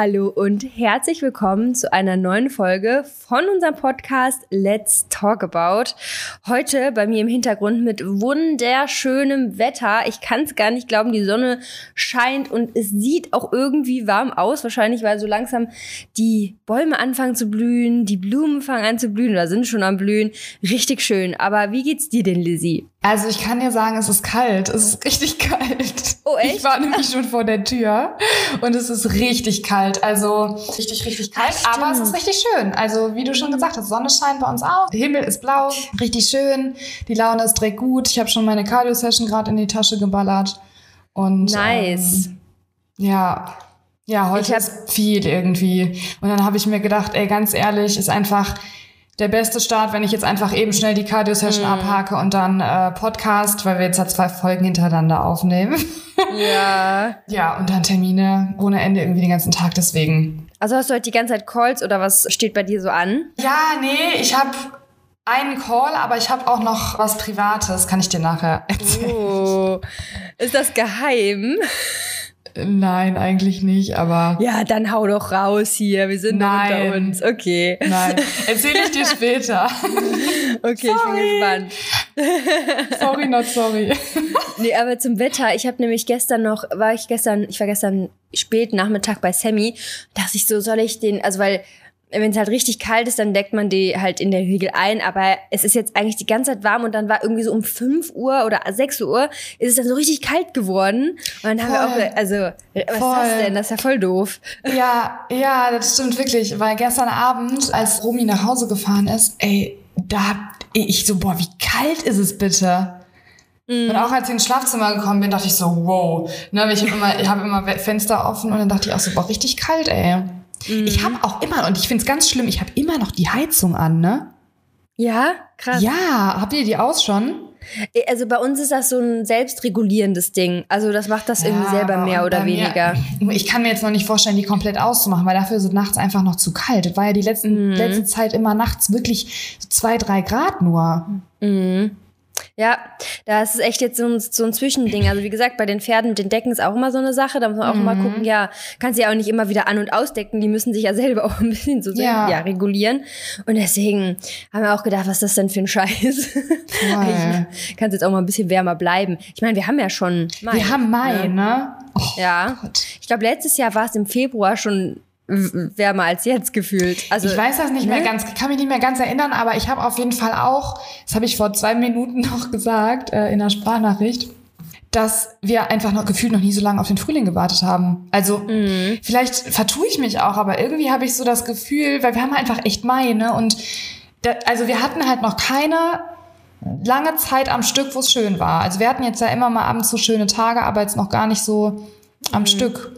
Hallo und herzlich willkommen zu einer neuen Folge von unserem Podcast Let's Talk About. Heute bei mir im Hintergrund mit wunderschönem Wetter. Ich kann es gar nicht glauben, die Sonne scheint und es sieht auch irgendwie warm aus. Wahrscheinlich, weil so langsam die Bäume anfangen zu blühen, die Blumen fangen an zu blühen oder sind schon am Blühen. Richtig schön. Aber wie geht's dir denn, Lizzie? Also ich kann dir sagen, es ist kalt. Es ist richtig kalt. Oh, echt? Ich war nämlich schon vor der Tür und es ist richtig kalt. Also richtig, richtig kalt. Ach, aber es ist richtig schön. Also wie du schon gesagt hast, Sonne scheint bei uns auch. Der Himmel ist blau. Richtig schön. Die Laune ist direkt gut. Ich habe schon meine Cardio-Session gerade in die Tasche geballert. Und Nice. Ähm, ja. Ja, heute ist viel irgendwie. Und dann habe ich mir gedacht, ey, ganz ehrlich, ist einfach der beste Start, wenn ich jetzt einfach eben schnell die Cardio-Session Mhm. abhake und dann äh, Podcast, weil wir jetzt ja zwei Folgen hintereinander aufnehmen. Ja. ja, und dann Termine ohne Ende irgendwie den ganzen Tag, deswegen. Also hast du heute die ganze Zeit Calls oder was steht bei dir so an? Ja, nee, ich habe einen Call, aber ich habe auch noch was Privates, kann ich dir nachher erzählen. Oh. Ist das geheim? Nein, eigentlich nicht, aber Ja, dann hau doch raus hier. Wir sind Nein. unter uns. Okay. nein, erzähle ich dir später. Okay, ich bin Sorry. gespannt. sorry, not sorry. Nee, aber zum Wetter. Ich habe nämlich gestern noch, war ich gestern, ich war gestern spät Nachmittag bei Sammy. Dachte ich so, soll ich den, also weil wenn es halt richtig kalt ist, dann deckt man die halt in der Regel ein. Aber es ist jetzt eigentlich die ganze Zeit warm und dann war irgendwie so um 5 Uhr oder 6 Uhr ist es dann so richtig kalt geworden. Und dann haben wir auch, Voll. gesagt, also, was ist Voll. das denn? Das ist ja voll doof. Ja, ja, das stimmt wirklich, weil gestern Abend, als Romy nach Hause gefahren ist, ey, da hab ich so, boah, wie kalt ist es bitte? Und auch als ich ins Schlafzimmer gekommen bin, dachte ich so, wow. Ne, ich habe immer, ich hab immer Fenster offen und dann dachte ich auch so, boah, richtig kalt, ey. Ich habe auch immer, und ich find's ganz schlimm, ich habe immer noch die Heizung an, ne? Ja, krass. Ja, habt ihr die aus schon? Also bei uns ist das so ein selbstregulierendes Ding. Also das macht das irgendwie Ja, selber aber mehr oder bei mir- weniger. Ich kann mir jetzt noch nicht vorstellen, die komplett auszumachen, weil dafür ist es nachts einfach noch zu kalt. Es war ja die letzten, Mhm. letzte Zeit immer nachts wirklich so zwei, drei Grad nur. Mhm. Ja, da ist es echt jetzt so ein, so ein Zwischending. Also wie gesagt, bei den Pferden mit den Decken ist auch immer so eine Sache. Da muss man auch immer Mhm. gucken, ja, kannst du ja auch nicht immer wieder an- und ausdecken. Die müssen sich ja selber auch ein bisschen so Ja. ja. regulieren. Und deswegen haben wir auch gedacht, was ist das denn für ein Scheiß? Voll. Kann es jetzt auch mal ein bisschen wärmer bleiben. Ich meine, wir haben ja schon Mai. Wir haben Mai, ne? Oh, Ja. Gott. Ich glaube, letztes Jahr war es im Februar schon wärmer als jetzt gefühlt. Also Ich weiß das nicht mehr ne? ganz, kann mich nicht mehr ganz erinnern, aber ich habe auf jeden Fall auch, das habe ich vor zwei Minuten noch gesagt, äh, in der Sprachnachricht, dass wir einfach noch gefühlt noch nie so lange auf den Frühling gewartet haben. Also Mhm. vielleicht vertue ich mich auch, aber irgendwie habe ich so das Gefühl, weil wir haben einfach echt Mai, ne? Und da, also wir hatten halt noch keine lange Zeit am Stück, wo es schön war. Also wir hatten jetzt ja immer mal abends so schöne Tage, aber jetzt noch gar nicht so am Stück.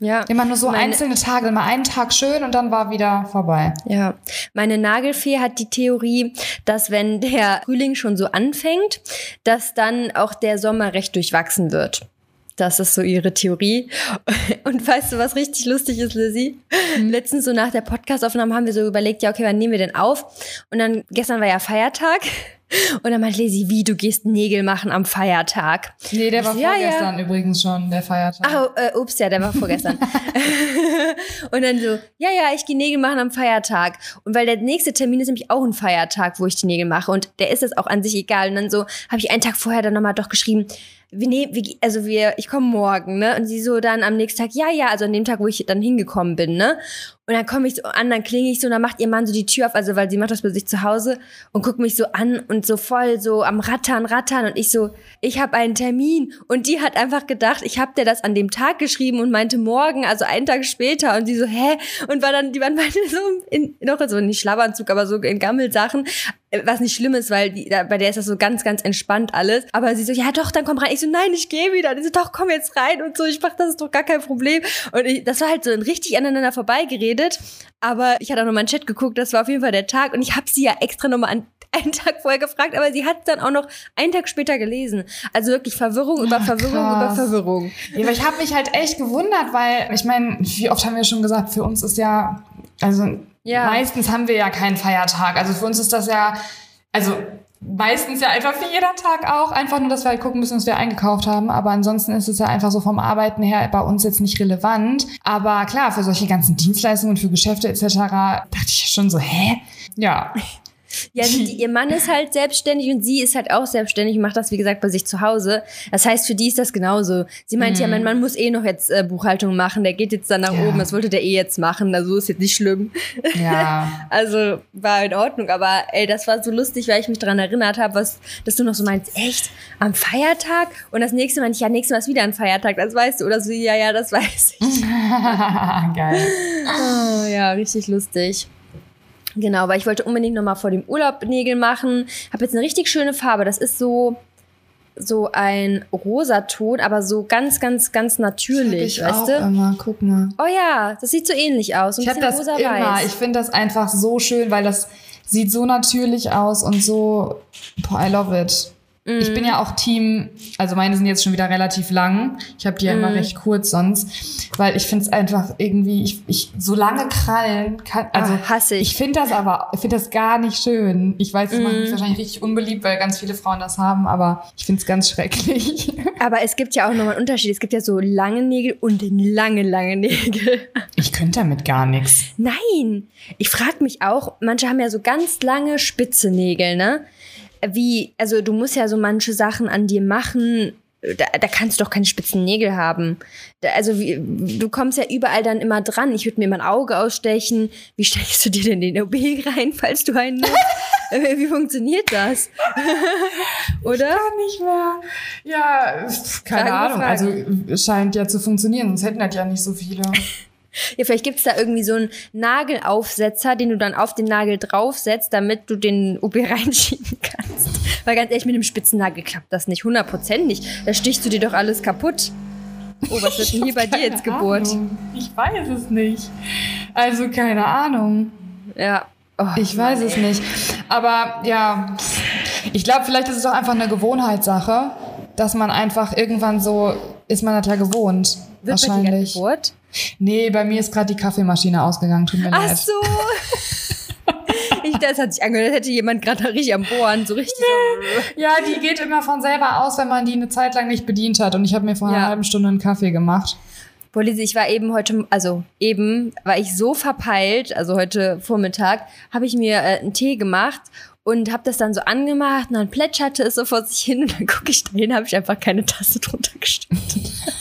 Ja. Immer nur so Meine- einzelne Tage, mal einen Tag schön und dann war wieder vorbei. Ja, meine Nagelfee hat die Theorie, dass wenn der Frühling schon so anfängt, dass dann auch der Sommer recht durchwachsen wird. Das ist so ihre Theorie. Und weißt du, was richtig lustig ist, Lizzie? Letztens so nach der Podcastaufnahme haben wir so überlegt, ja, okay, wann nehmen wir denn auf? Und dann, gestern war ja Feiertag. Und dann meinte Lizzie, wie, du gehst Nägel machen am Feiertag? Nee, der war Ja, ja. vorgestern übrigens schon, der Feiertag. Ach, äh, ups, ja, der war vorgestern. und dann so, ja, ja, ich gehe Nägel machen am Feiertag. Und weil der nächste Termin ist nämlich auch ein Feiertag, wo ich die Nägel mache. Und der ist es auch an sich egal. Und dann so habe ich einen Tag vorher dann nochmal doch geschrieben, wir nehmen, wir, also wir, ich komme morgen, ne? Und sie so dann am nächsten Tag, ja, ja, also an dem Tag, wo ich dann hingekommen bin, ne? Und dann komme ich so an, dann klinge ich so, und dann macht ihr Mann so die Tür auf, also weil sie macht das bei sich zu Hause und guckt mich so an und so voll so am Rattern, Rattern und ich so, ich habe einen Termin und die hat einfach gedacht, ich habe dir das an dem Tag geschrieben und meinte morgen, also einen Tag später und sie so, hä? Und war dann, die waren beide so in, noch so nicht Schlafanzug, aber so in Gammelsachen, was nicht schlimm ist, weil die, da, bei der ist das so ganz, ganz entspannt alles. Aber sie so, ja doch, dann komm rein. Ich so, nein, ich gehe wieder. Und die so, doch, komm jetzt rein und so. Ich mach, das ist doch gar kein Problem. Und ich, das war halt so ein richtig aneinander vorbeigeredet. Aber ich hatte auch noch mal in den Chat geguckt, das war auf jeden Fall der Tag. Und ich habe sie ja extra noch mal an einen Tag vorher gefragt, aber sie hat dann auch noch einen Tag später gelesen. Also wirklich Verwirrung über Ach, Verwirrung krass. über Verwirrung. Ja, aber ich habe mich halt echt gewundert, weil ich meine, wie oft haben wir schon gesagt, für uns ist ja, also Ja. meistens haben wir ja keinen Feiertag. Also für uns ist das ja, also meistens ja einfach wie jeder Tag auch. Einfach nur, dass wir halt gucken müssen, was wir eingekauft haben. Aber ansonsten ist es ja einfach so vom Arbeiten her bei uns jetzt nicht relevant. Aber klar, für solche ganzen Dienstleistungen, für Geschäfte etc. dachte ich schon so, hä? Ja. Ja, die, ihr Mann ist halt selbstständig und sie ist halt auch selbstständig und macht das, wie gesagt, bei sich zu Hause. Das heißt, für die ist das genauso. Sie meint mhm. ja, mein Mann muss eh noch jetzt äh, Buchhaltung machen, der geht jetzt dann nach ja. oben, das wollte der eh jetzt machen, also ist jetzt nicht schlimm. Ja. also war in Ordnung, aber ey, das war so lustig, weil ich mich daran erinnert habe, was, dass du noch so meinst, echt, am Feiertag? Und das nächste Mal, ich, ja, nächstes Mal ist wieder ein Feiertag, das weißt du, oder so, ja, ja, das weiß ich. Geil. Oh, ja, richtig lustig. Genau, weil ich wollte unbedingt nochmal vor dem Urlaub Nägel machen. Habe jetzt eine richtig schöne Farbe. Das ist so so ein Rosaton, aber so ganz, ganz, ganz natürlich, ich weißt auch du? Immer. Guck mal. Oh ja, das sieht so ähnlich aus. ich habe das rosa immer. Ich finde das einfach so schön, weil das sieht so natürlich aus und so. Boah, I love it. Ich bin ja mhm. auch Team, also meine sind jetzt schon wieder relativ lang. Ich habe die ja mm. immer mhm. recht kurz sonst, weil ich finde es einfach irgendwie, ich, ich so lange krallen kann, also Ach, hasse ich. Ich finde das aber, ich finde das gar nicht schön. Ich weiß, es mm. macht mich mhm. wahrscheinlich richtig unbeliebt, weil ganz viele Frauen das haben, aber ich finde es ganz schrecklich. Aber es gibt ja auch nochmal einen Unterschied. Es gibt ja so lange Nägel und lange, lange Nägel. Ich könnte damit gar nichts. Nein, ich frage mich auch, manche haben ja so ganz lange spitze Nägel, ne? Wie, also du musst ja so manche Sachen an dir machen, da, da kannst du doch keine spitzen Nägel haben. Da, also wie, du kommst ja überall dann immer dran. Ich würde mir mein Auge ausstechen. Wie steckst du dir denn den OB rein, falls du einen nutzt? Äh, wie funktioniert das? Oder? Ich kann nicht mehr. Ja, keine Fragen Ahnung. Also es scheint ja zu funktionieren, sonst hätten das ja nicht so viele. Ja, vielleicht gibt's da irgendwie so einen Nagelaufsetzer, den du dann auf den Nagel draufsetzt, damit du den OB reinschieben kannst. Weil ganz ehrlich, mit dem Spitzennagel klappt das nicht, 100% nicht. Da stichst du dir doch alles kaputt. Oh, was wird denn hier bei dir jetzt Geburt? Ich weiß es nicht. Also keine Ahnung. Ja. Oh, ich weiß es nicht. Aber ja, ich glaube, vielleicht ist es auch einfach eine Gewohnheitssache, dass man einfach irgendwann so ist man ja gewohnt. Wahrscheinlich. Geburt? Nee, bei mir ist gerade die Kaffeemaschine ausgegangen. Tut mir Ach leid. so. ich, das hat sich angehört, als hätte jemand gerade richtig am Bohren, so richtig. Nee. Ja, die geht immer von selber aus, wenn man die eine Zeit lang nicht bedient hat. Und ich habe mir vor ja. einer halben Stunde einen Kaffee gemacht. Boah, Lise, ich war eben heute, also eben war ich so verpeilt, also heute Vormittag, habe ich mir äh, einen Tee gemacht und habe das dann so angemacht und dann plätscherte es so vor sich hin und dann gucke ich dahin, habe ich einfach keine Tasse drunter gestellt.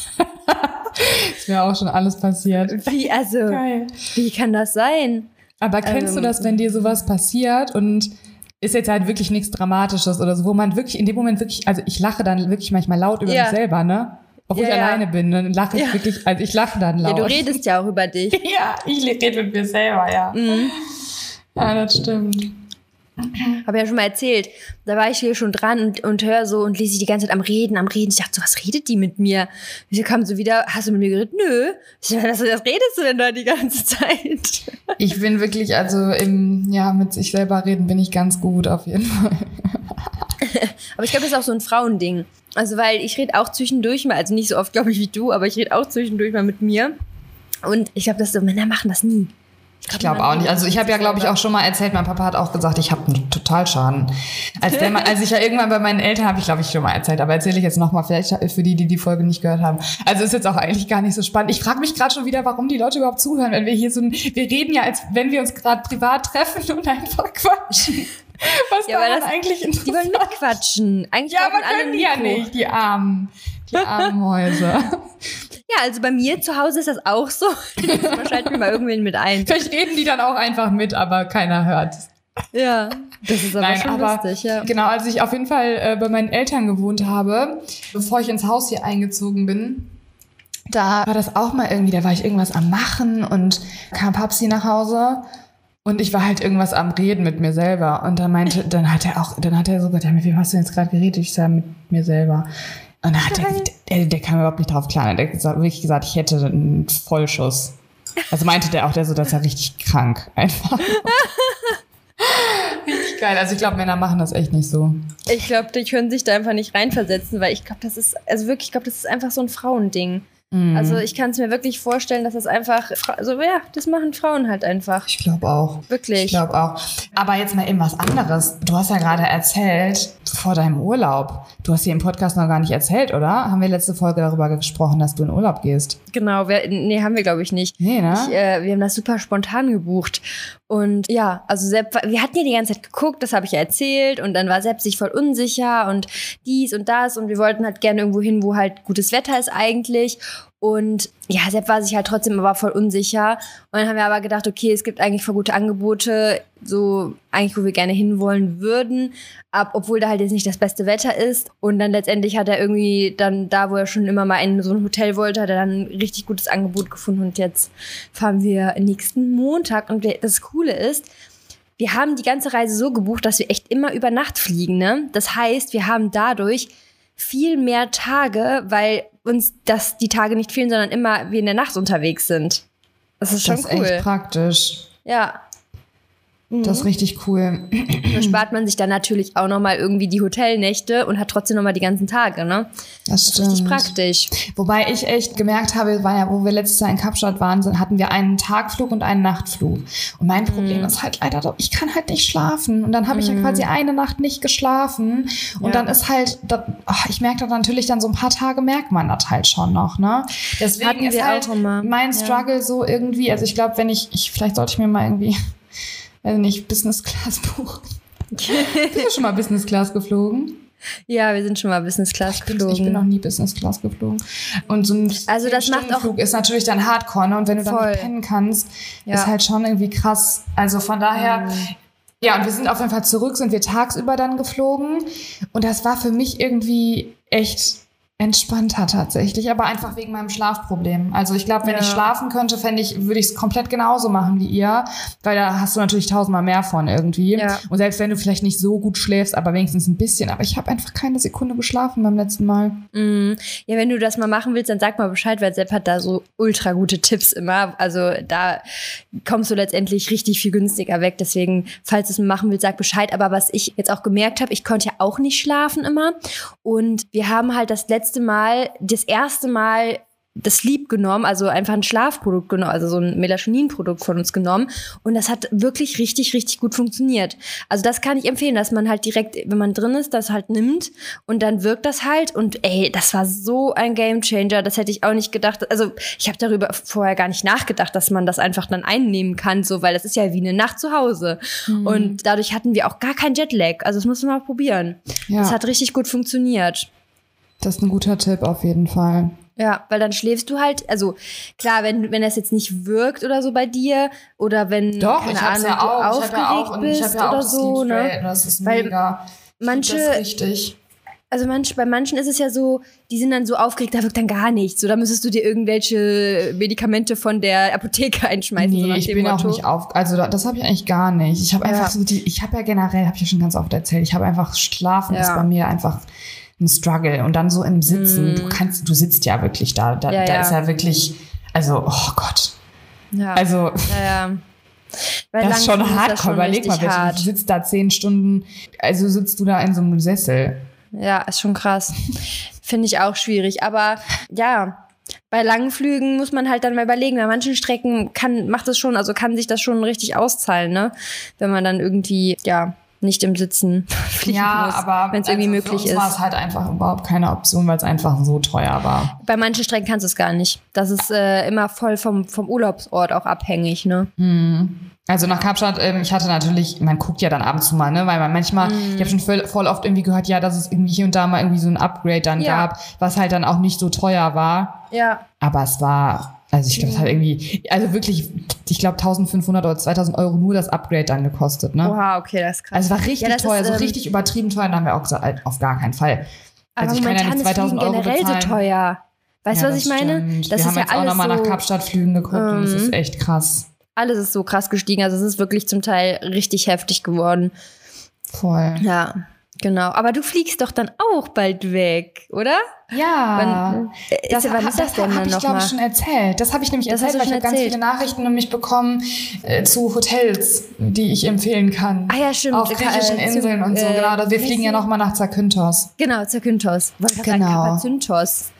ist mir auch schon alles passiert. Wie, also, Geil. wie kann das sein? Aber kennst ähm, du das, wenn dir sowas passiert und ist jetzt halt wirklich nichts Dramatisches oder so, wo man wirklich in dem Moment wirklich, also ich lache dann wirklich manchmal laut über ja. mich selber, ne? Obwohl ja, ich ja. alleine bin, dann lache ich wirklich, also ich lache dann laut. Ja, du redest ja auch über dich. ja, ich rede mit mir selber, ja. Mhm. Ja, das stimmt. Habe ja schon mal erzählt. Da war ich hier schon dran und, und höre so und lese sie die ganze Zeit am Reden, am Reden. Ich dachte so, was redet die mit mir? Sie kam so wieder, hast du mit mir geredet? Nö. Ich dachte, was, was redest du denn da die ganze Zeit? Ich bin wirklich, also im, ja, mit sich selber reden bin ich ganz gut auf jeden Fall. aber ich glaube, das ist auch so ein Frauending. Also, weil ich rede auch zwischendurch mal, also nicht so oft, glaube ich, wie du, aber ich rede auch zwischendurch mal mit mir. Und ich glaube, dass so Männer machen das nie. Ich glaube auch nicht. Also ich habe ja, glaube ich, auch schon mal erzählt, mein Papa hat auch gesagt, ich habe einen Totalschaden. Als, der mal, als ich ja irgendwann bei meinen Eltern habe ich, glaube ich, schon mal erzählt, aber erzähle ich jetzt nochmal, vielleicht für die, die die Folge nicht gehört haben. Also ist jetzt auch eigentlich gar nicht so spannend. Ich frage mich gerade schon wieder, warum die Leute überhaupt zuhören, wenn wir hier so ein, wir reden ja, als wenn wir uns gerade privat treffen und einfach quatschen. Was ja, daran das, eigentlich interessant Die wollen mitquatschen. Eigentlich ja, aber können die ja nicht, die armen, die armen Mäuse. Ja, also bei mir zu Hause ist das auch so. Man schaltet mir mal irgendwen mit ein. Vielleicht reden die dann auch einfach mit, aber keiner hört. Ja, das ist aber Nein, schon aber, lustig, ja. Genau, als ich auf jeden Fall äh, bei meinen Eltern gewohnt habe, bevor ich ins Haus hier eingezogen bin, da war das auch mal irgendwie, da war ich irgendwas am Machen und kam Papsi nach Hause und ich war halt irgendwas am Reden mit mir selber. Und dann meinte, dann hat er auch, dann hat er so gesagt, ja, mit wem hast du jetzt gerade geredet? Ich sage, mit mir selber. Und dann hat er, der, der kam überhaupt nicht drauf klar. Der hat wirklich gesagt, ich hätte einen Vollschuss. Also meinte der auch, der so, das ist ja richtig krank. Einfach. richtig geil. Also ich glaube, Männer machen das echt nicht so. Ich glaube, die können sich da einfach nicht reinversetzen, weil ich glaube, das ist, also wirklich, ich glaube, das ist einfach so ein Frauending. Mhm. Also ich kann es mir wirklich vorstellen, dass das einfach, also ja, das machen Frauen halt einfach. Ich glaube auch. Wirklich. Ich glaube auch. Aber jetzt mal eben was anderes. Du hast ja gerade erzählt, vor deinem Urlaub. Du hast hier im Podcast noch gar nicht erzählt, oder? Haben wir letzte Folge darüber gesprochen, dass du in Urlaub gehst? Genau, wir, nee, haben wir glaube ich nicht. Nee, ne? Ich, äh, wir haben das super spontan gebucht. Und ja, also Sepp, wir hatten ja die ganze Zeit geguckt, das habe ich ja erzählt. Und dann war Sepp sich voll unsicher und dies und das. Und wir wollten halt gerne irgendwo hin, wo halt gutes Wetter ist eigentlich. Und ja, Sepp war sich halt trotzdem aber voll unsicher. Und dann haben wir aber gedacht, okay, es gibt eigentlich voll gute Angebote, so eigentlich, wo wir gerne hinwollen würden. Ab, obwohl da halt jetzt nicht das beste Wetter ist. Und dann letztendlich hat er irgendwie dann da, wo er schon immer mal in so ein Hotel wollte, hat er dann ein richtig gutes Angebot gefunden. Und jetzt fahren wir nächsten Montag. Und das Coole ist, wir haben die ganze Reise so gebucht, dass wir echt immer über Nacht fliegen. Ne? Das heißt, wir haben dadurch viel mehr Tage, weil uns das die Tage nicht fehlen, sondern immer wir in der Nacht unterwegs sind. Das ist schon das ist cool. echt praktisch. Ja. Das ist richtig cool. Da spart man sich dann natürlich auch nochmal irgendwie die Hotelnächte und hat trotzdem nochmal die ganzen Tage, ne? Das Das ist richtig praktisch. Wobei ich echt gemerkt habe, war ja, wo wir letztes Jahr in Kapstadt waren, hatten wir einen Tagflug und einen Nachtflug. Und mein Problem ist halt leider, ich kann halt nicht schlafen. Und dann habe ich ja quasi eine Nacht nicht geschlafen. Und Ja. dann ist halt, da, ach, ich merke dann natürlich dann so ein paar Tage merkt man das halt schon noch, ne? Deswegen ist wir halt mein Ja. Struggle so irgendwie, also ich glaube, wenn ich, ich, vielleicht sollte ich mir mal irgendwie, weiß nicht, Business Class buchen. Bist du schon mal Business Class geflogen? Ja, wir sind schon mal Business Class Ich bin, ich bin noch geflogen. nie Business Class geflogen. Und so ein Also das macht auch- ist natürlich dann Hardcore, ne? Und wenn du dann Voll. nicht pennen kannst, Ja. ist halt schon irgendwie krass. Also von daher, Mhm. ja, und wir sind auf jeden Fall zurück, sind wir tagsüber dann geflogen. Und das war für mich irgendwie echt entspannter tatsächlich, aber einfach wegen meinem Schlafproblem. Also ich glaube, wenn Ja. ich schlafen könnte, fände ich, würde ich es komplett genauso machen wie ihr, weil da hast du natürlich tausendmal mehr von irgendwie. Ja. Und selbst wenn du vielleicht nicht so gut schläfst, aber wenigstens ein bisschen. Aber ich habe einfach keine Sekunde geschlafen beim letzten Mal. Mhm. Ja, wenn du das mal machen willst, dann sag mal Bescheid, weil Sepp hat da so ultra gute Tipps immer. Also da kommst du letztendlich richtig viel günstiger weg. Deswegen, falls du es machen willst, sag Bescheid. Aber was ich jetzt auch gemerkt habe, ich konnte ja auch nicht schlafen immer. Und wir haben halt das letzte Mal, das erste Mal das Sleep genommen, also einfach ein Schlafprodukt genommen, also so ein Melatoninprodukt von uns genommen. Und das hat wirklich richtig, richtig gut funktioniert. Also das kann ich empfehlen, dass man halt direkt, wenn man drin ist, das halt nimmt und dann wirkt das halt. Und ey, das war so ein Gamechanger. Das hätte ich auch nicht gedacht. Also ich habe darüber vorher gar nicht nachgedacht, dass man das einfach dann einnehmen kann, so, weil das ist ja wie eine Nacht zu Hause. Und dadurch hatten wir auch gar kein Jetlag. Also das muss man mal probieren. Ja. Das hat richtig gut funktioniert. Das ist ein guter Tipp auf jeden Fall. Ja, weil dann schläfst du halt, also klar, wenn, wenn das jetzt nicht wirkt oder so bei dir oder wenn, Doch, keine ich hab's Ahnung, ja auch. du ich aufgeregt ja auch, bist ja auch oder so, ne? Das ist Weil mega. Manche- Das richtig. Also manch, bei manchen ist es ja so, die sind dann so aufgeregt, da wirkt dann gar nichts. So, da müsstest du dir irgendwelche Medikamente von der Apotheke einschmeißen. so Nee, nach ich bin auch Motto. nicht auf. Also da- das habe ich eigentlich gar nicht. Ich habe Ja. einfach so die. Ich habe ja generell, habe ich ja schon ganz oft erzählt. Ich habe einfach Schlafen Ja. ist bei mir einfach ein Struggle und dann so im Sitzen. Du kannst, du sitzt ja wirklich da. Da, Mhm. Ja, da ja. ist ja wirklich. Also, oh Gott. Ja, Also ja. Bei das ist schon hardcore. das schon Überleg mal, bitte, hart. du sitzt da zehn Stunden. Also sitzt du da in so einem Sessel. Ja, ist schon krass. Finde ich auch schwierig. Aber ja, bei langen Flügen muss man halt dann mal überlegen. Bei manchen Strecken kann, macht es schon, also kann sich das schon richtig auszahlen, ne? Wenn man dann irgendwie, ja, nicht im Sitzen fliegen Ja, muss, aber wenn es irgendwie also möglich für uns war ist. es halt einfach überhaupt keine Option, weil es einfach so teuer war. Bei manchen Strecken kannst du es gar nicht. Das ist äh, immer voll vom, vom Urlaubsort auch abhängig, ne? Also nach Kapstadt, ähm, ich hatte natürlich, man guckt ja dann ab und zu mal, ne, weil man manchmal, Mhm. ich habe schon voll, voll oft irgendwie gehört, ja, dass es irgendwie hier und da mal irgendwie so ein Upgrade dann Ja. gab, was halt dann auch nicht so teuer war. Ja. Aber es war, also ich glaube, es hat irgendwie, also wirklich, ich glaube 1500 oder 2000 Euro nur das Upgrade dann gekostet, ne? Oha, okay, das ist krass. Also es war richtig Ja, teuer, ist, so ähm, richtig übertrieben teuer, da haben wir auch gesagt, halt, auf gar keinen Fall. Aber Also ich kann ja nicht ist Fliegen 2000 Euro generell bezahlen. so teuer. Weißt du, Ja, was ich meine? stimmt. Das wir ist haben ja jetzt auch alles nochmal nach so, Kapstadtflügen geguckt und es Ähm, ist echt krass. alles ist so krass gestiegen. Also es ist wirklich zum Teil richtig heftig geworden. Voll. Ja. Genau, aber du fliegst doch dann auch bald weg, oder? Ja. Wann, äh, Das, ist, wann ist das denn habe dann ich, glaube ich, schon erzählt. Das habe ich nämlich Das erzählt, weil ich habe ganz viele Nachrichten nämlich bekommen äh, zu Hotels, die ich empfehlen kann. Ah ja, stimmt. Auf Äh, griechischen zu- Inseln und so, äh, genau. Wir fliegen ja nochmal nach Zakynthos. Genau, Zakynthos. Sagen, Genau. Kapazynthos.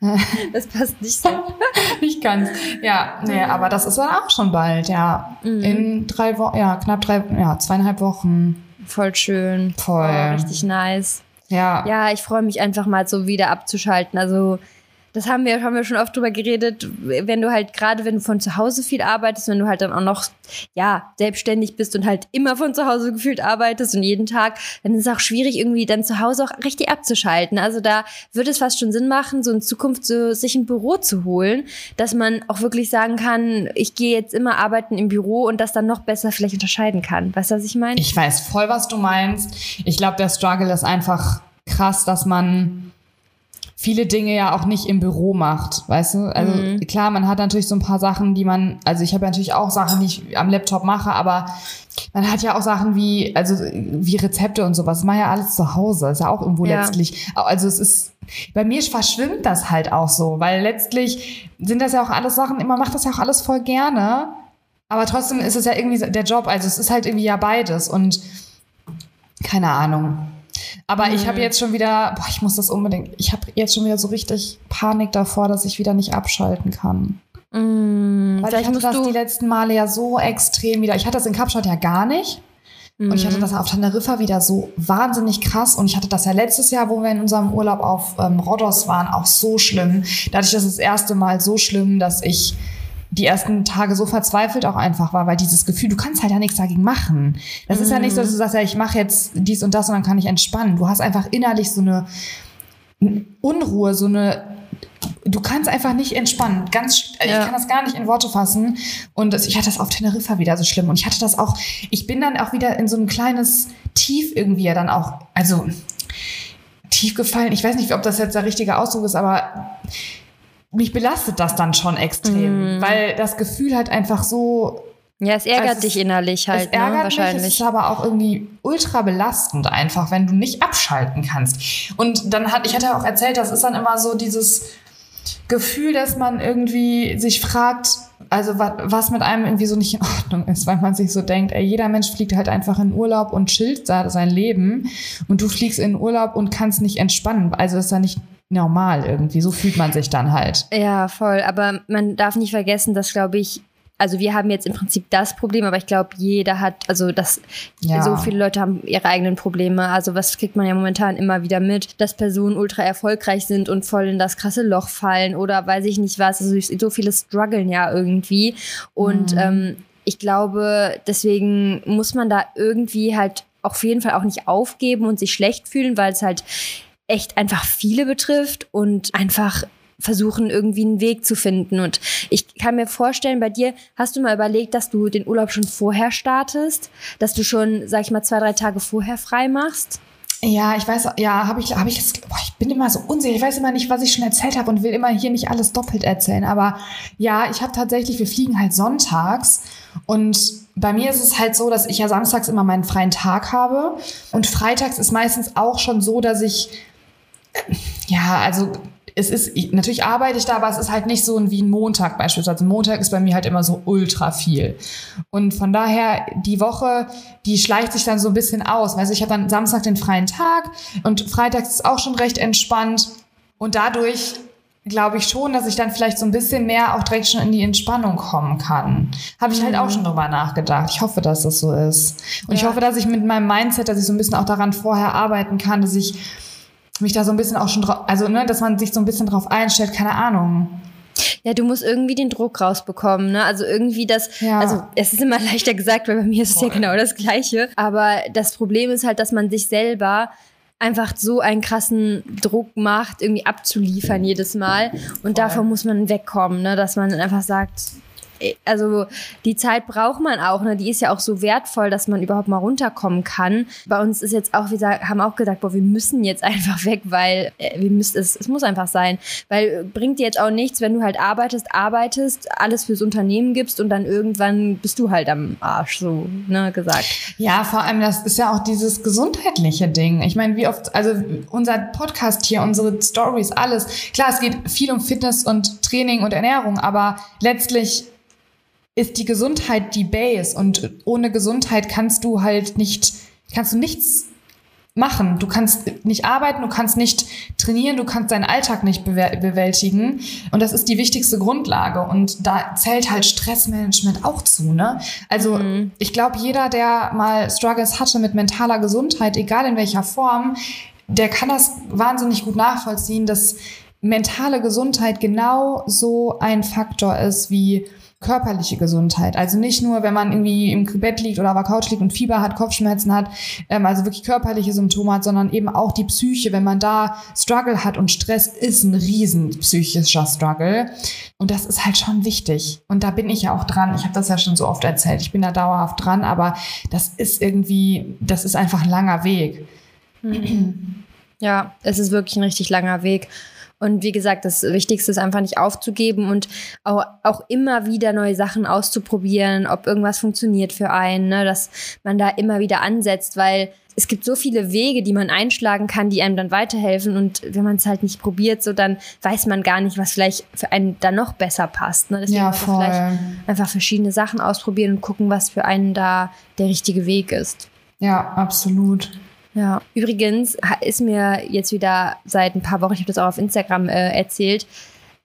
das passt nicht so. Nicht ganz. Ja, nee, aber das ist dann auch schon bald, ja. Mhm. In drei Wochen, ja, knapp drei, ja, zweieinhalb Wochen. Voll schön. Voll. Oh, richtig nice. Ja. Ja, ich freue mich einfach mal so wieder abzuschalten. Also das haben wir, haben wir schon oft drüber geredet, wenn du halt gerade, wenn du von zu Hause viel arbeitest, wenn du halt dann auch noch, ja, selbstständig bist und halt immer von zu Hause gefühlt arbeitest und jeden Tag, dann ist es auch schwierig, irgendwie dann zu Hause auch richtig abzuschalten. Also da würde es fast schon Sinn machen, so in Zukunft so sich ein Büro zu holen, dass man auch wirklich sagen kann, ich gehe jetzt immer arbeiten im Büro und das dann noch besser vielleicht unterscheiden kann. Weißt du, was ich meine? Ich weiß voll, was du meinst. Ich glaube, der Struggle ist einfach krass, dass man viele Dinge ja auch nicht im Büro macht, weißt du? Also klar, man hat natürlich so ein paar Sachen, die man, also ich habe ja natürlich auch Sachen, die ich am Laptop mache, aber man hat ja auch Sachen wie, also wie Rezepte und sowas, das macht ja alles zu Hause, ist ja auch irgendwo Ja. letztlich, also es ist, bei mir verschwimmt das halt auch so, weil letztlich sind das ja auch alles Sachen, man macht das ja auch alles voll gerne, aber trotzdem ist es ja irgendwie der Job, also es ist halt irgendwie ja beides und keine Ahnung. Aber ich Mhm. habe jetzt schon wieder, boah, ich muss das unbedingt, ich habe jetzt schon wieder so richtig Panik davor, dass ich wieder nicht abschalten kann. Mm, Weil ich vielleicht hatte musst das die letzten Male ja so extrem wieder. Ich hatte das in Kapstadt ja gar nicht. Und ich Mhm. hatte das auf Teneriffa wieder so wahnsinnig krass. Und ich hatte das ja letztes Jahr, wo wir in unserem Urlaub auf ähm, Rhodos waren, auch so schlimm. Da hatte ich das das erste Mal so schlimm, dass ich die ersten Tage so verzweifelt auch einfach war, weil dieses Gefühl, du kannst halt ja nichts dagegen machen. Das ist ja nicht so, dass du sagst, ja, ich mache jetzt dies und das und dann kann ich entspannen. Du hast einfach innerlich so eine Unruhe, so eine du kannst einfach nicht entspannen. Ganz, äh, Ja. ich kann das gar nicht in Worte fassen. Und ich hatte das auf Teneriffa wieder so schlimm. Und ich hatte das auch, ich bin dann auch wieder in so ein kleines Tief irgendwie ja dann auch, also tief gefallen. Ich weiß nicht, ob das jetzt der richtige Ausdruck ist, aber mich belastet das dann schon extrem, weil das Gefühl halt einfach so Ja, es ärgert Also dich innerlich halt, es ärgert ne? mich, Wahrscheinlich. es ist aber auch irgendwie ultra belastend einfach, wenn du nicht abschalten kannst. Und dann hat, ich hatte auch erzählt, das ist dann immer so dieses Gefühl, dass man irgendwie sich fragt, also was, was mit einem irgendwie so nicht in Ordnung ist, weil man sich so denkt, ey, jeder Mensch fliegt halt einfach in Urlaub und chillt da sein Leben und du fliegst in Urlaub und kannst nicht entspannen. Also das ist ja nicht normal irgendwie. So fühlt man sich dann halt. Ja, voll. Aber man darf nicht vergessen, dass, glaube ich, also wir haben jetzt im Prinzip das Problem, aber ich glaube, jeder hat, also das, Ja. so viele Leute haben ihre eigenen Probleme. Also was kriegt man ja momentan immer wieder mit, dass Personen ultra erfolgreich sind und voll in das krasse Loch fallen oder weiß ich nicht was. Also so viele strugglen ja irgendwie. Und ähm, ich glaube, deswegen muss man da irgendwie halt auf jeden Fall auch nicht aufgeben und sich schlecht fühlen, weil es halt echt einfach viele betrifft und einfach versuchen, irgendwie einen Weg zu finden. Und ich kann mir vorstellen, bei dir hast du mal überlegt, dass du den Urlaub schon vorher startest, dass du schon, sag ich mal, zwei, drei Tage vorher frei machst. Ja, ich weiß, ja, habe ich, habe ich, jetzt- boah, ich bin immer so unsicher. Ich weiß immer nicht, was ich schon erzählt habe und will immer hier nicht alles doppelt erzählen. Aber ja, ich habe tatsächlich, wir fliegen halt sonntags und bei mir ist es halt so, dass ich ja samstags immer meinen freien Tag habe und freitags ist meistens auch schon so, dass ich ja, also es ist, ich, natürlich arbeite ich da, aber es ist halt nicht so wie ein Montag beispielsweise. Montag ist bei mir halt immer so ultra viel. Und von daher, die Woche, die schleicht sich dann so ein bisschen aus. Also ich habe dann Samstag den freien Tag und freitags ist auch schon recht entspannt. Und dadurch glaube ich schon, dass ich dann vielleicht so ein bisschen mehr auch direkt schon in die Entspannung kommen kann. Habe ich halt auch schon drüber nachgedacht. Ich hoffe, dass das so ist. Und ich Ja. hoffe, dass ich mit meinem Mindset, dass ich so ein bisschen auch daran vorher arbeiten kann, dass ich mich da so ein bisschen auch schon drauf, also ne, dass man sich so ein bisschen drauf einstellt, keine Ahnung. Ja, du musst irgendwie den Druck rausbekommen, ne? Also irgendwie das, Ja. also es ist immer leichter gesagt, weil bei mir ist es ja genau das Gleiche. Aber das Problem ist halt, dass man sich selber einfach so einen krassen Druck macht, irgendwie abzuliefern jedes Mal. Und davon muss man wegkommen, ne? Dass man dann einfach sagt, also die Zeit braucht man auch, ne? Die ist ja auch so wertvoll, dass man überhaupt mal runterkommen kann. Bei uns ist jetzt auch, wir haben auch gesagt, boah, wir müssen jetzt einfach weg, weil äh, wir müssen, es, es muss einfach sein. Weil äh, bringt dir jetzt auch nichts, wenn du halt arbeitest, arbeitest, alles fürs Unternehmen gibst und dann irgendwann bist du halt am Arsch, so, ne, gesagt. Ja, vor allem, das ist ja auch dieses gesundheitliche Ding. Ich meine, wie oft, also unser Podcast hier, unsere Stories, alles. Klar, es geht viel um Fitness und Training und Ernährung, aber letztlich ist die Gesundheit die Base und ohne Gesundheit kannst du halt nicht, kannst du nichts machen. Du kannst nicht arbeiten, du kannst nicht trainieren, du kannst deinen Alltag nicht bewältigen. Und das ist die wichtigste Grundlage. Und da zählt halt Stressmanagement auch zu. Ne? Also mhm. ich glaube, jeder, der mal Struggles hatte mit mentaler Gesundheit, egal in welcher Form, der kann das wahnsinnig gut nachvollziehen, dass mentale Gesundheit genau so ein Faktor ist wie körperliche Gesundheit. Also nicht nur, wenn man irgendwie im Bett liegt oder auf der Couch liegt und Fieber hat, Kopfschmerzen hat, ähm, also wirklich körperliche Symptome hat, sondern eben auch die Psyche. Wenn man da Struggle hat und Stress ist ein riesen psychischer Struggle. Und das ist halt schon wichtig. Und da bin ich ja auch dran. Ich habe das ja schon so oft erzählt. Ich bin da dauerhaft dran, aber das ist irgendwie, das ist einfach ein langer Weg. Ja, es ist wirklich ein richtig langer Weg. Und wie gesagt, das Wichtigste ist einfach nicht aufzugeben und auch, auch immer wieder neue Sachen auszuprobieren, ob irgendwas funktioniert für einen, ne? dass man da immer wieder ansetzt, weil es gibt so viele Wege, die man einschlagen kann, die einem dann weiterhelfen. Und wenn man es halt nicht probiert, so dann weiß man gar nicht, was vielleicht für einen dann noch besser passt. Ne? Deswegen ja, voll. vielleicht einfach verschiedene Sachen ausprobieren und gucken, was für einen da der richtige Weg ist. Ja, absolut. Ja, übrigens ist mir jetzt wieder seit ein paar Wochen, ich habe das auch auf Instagram äh, erzählt,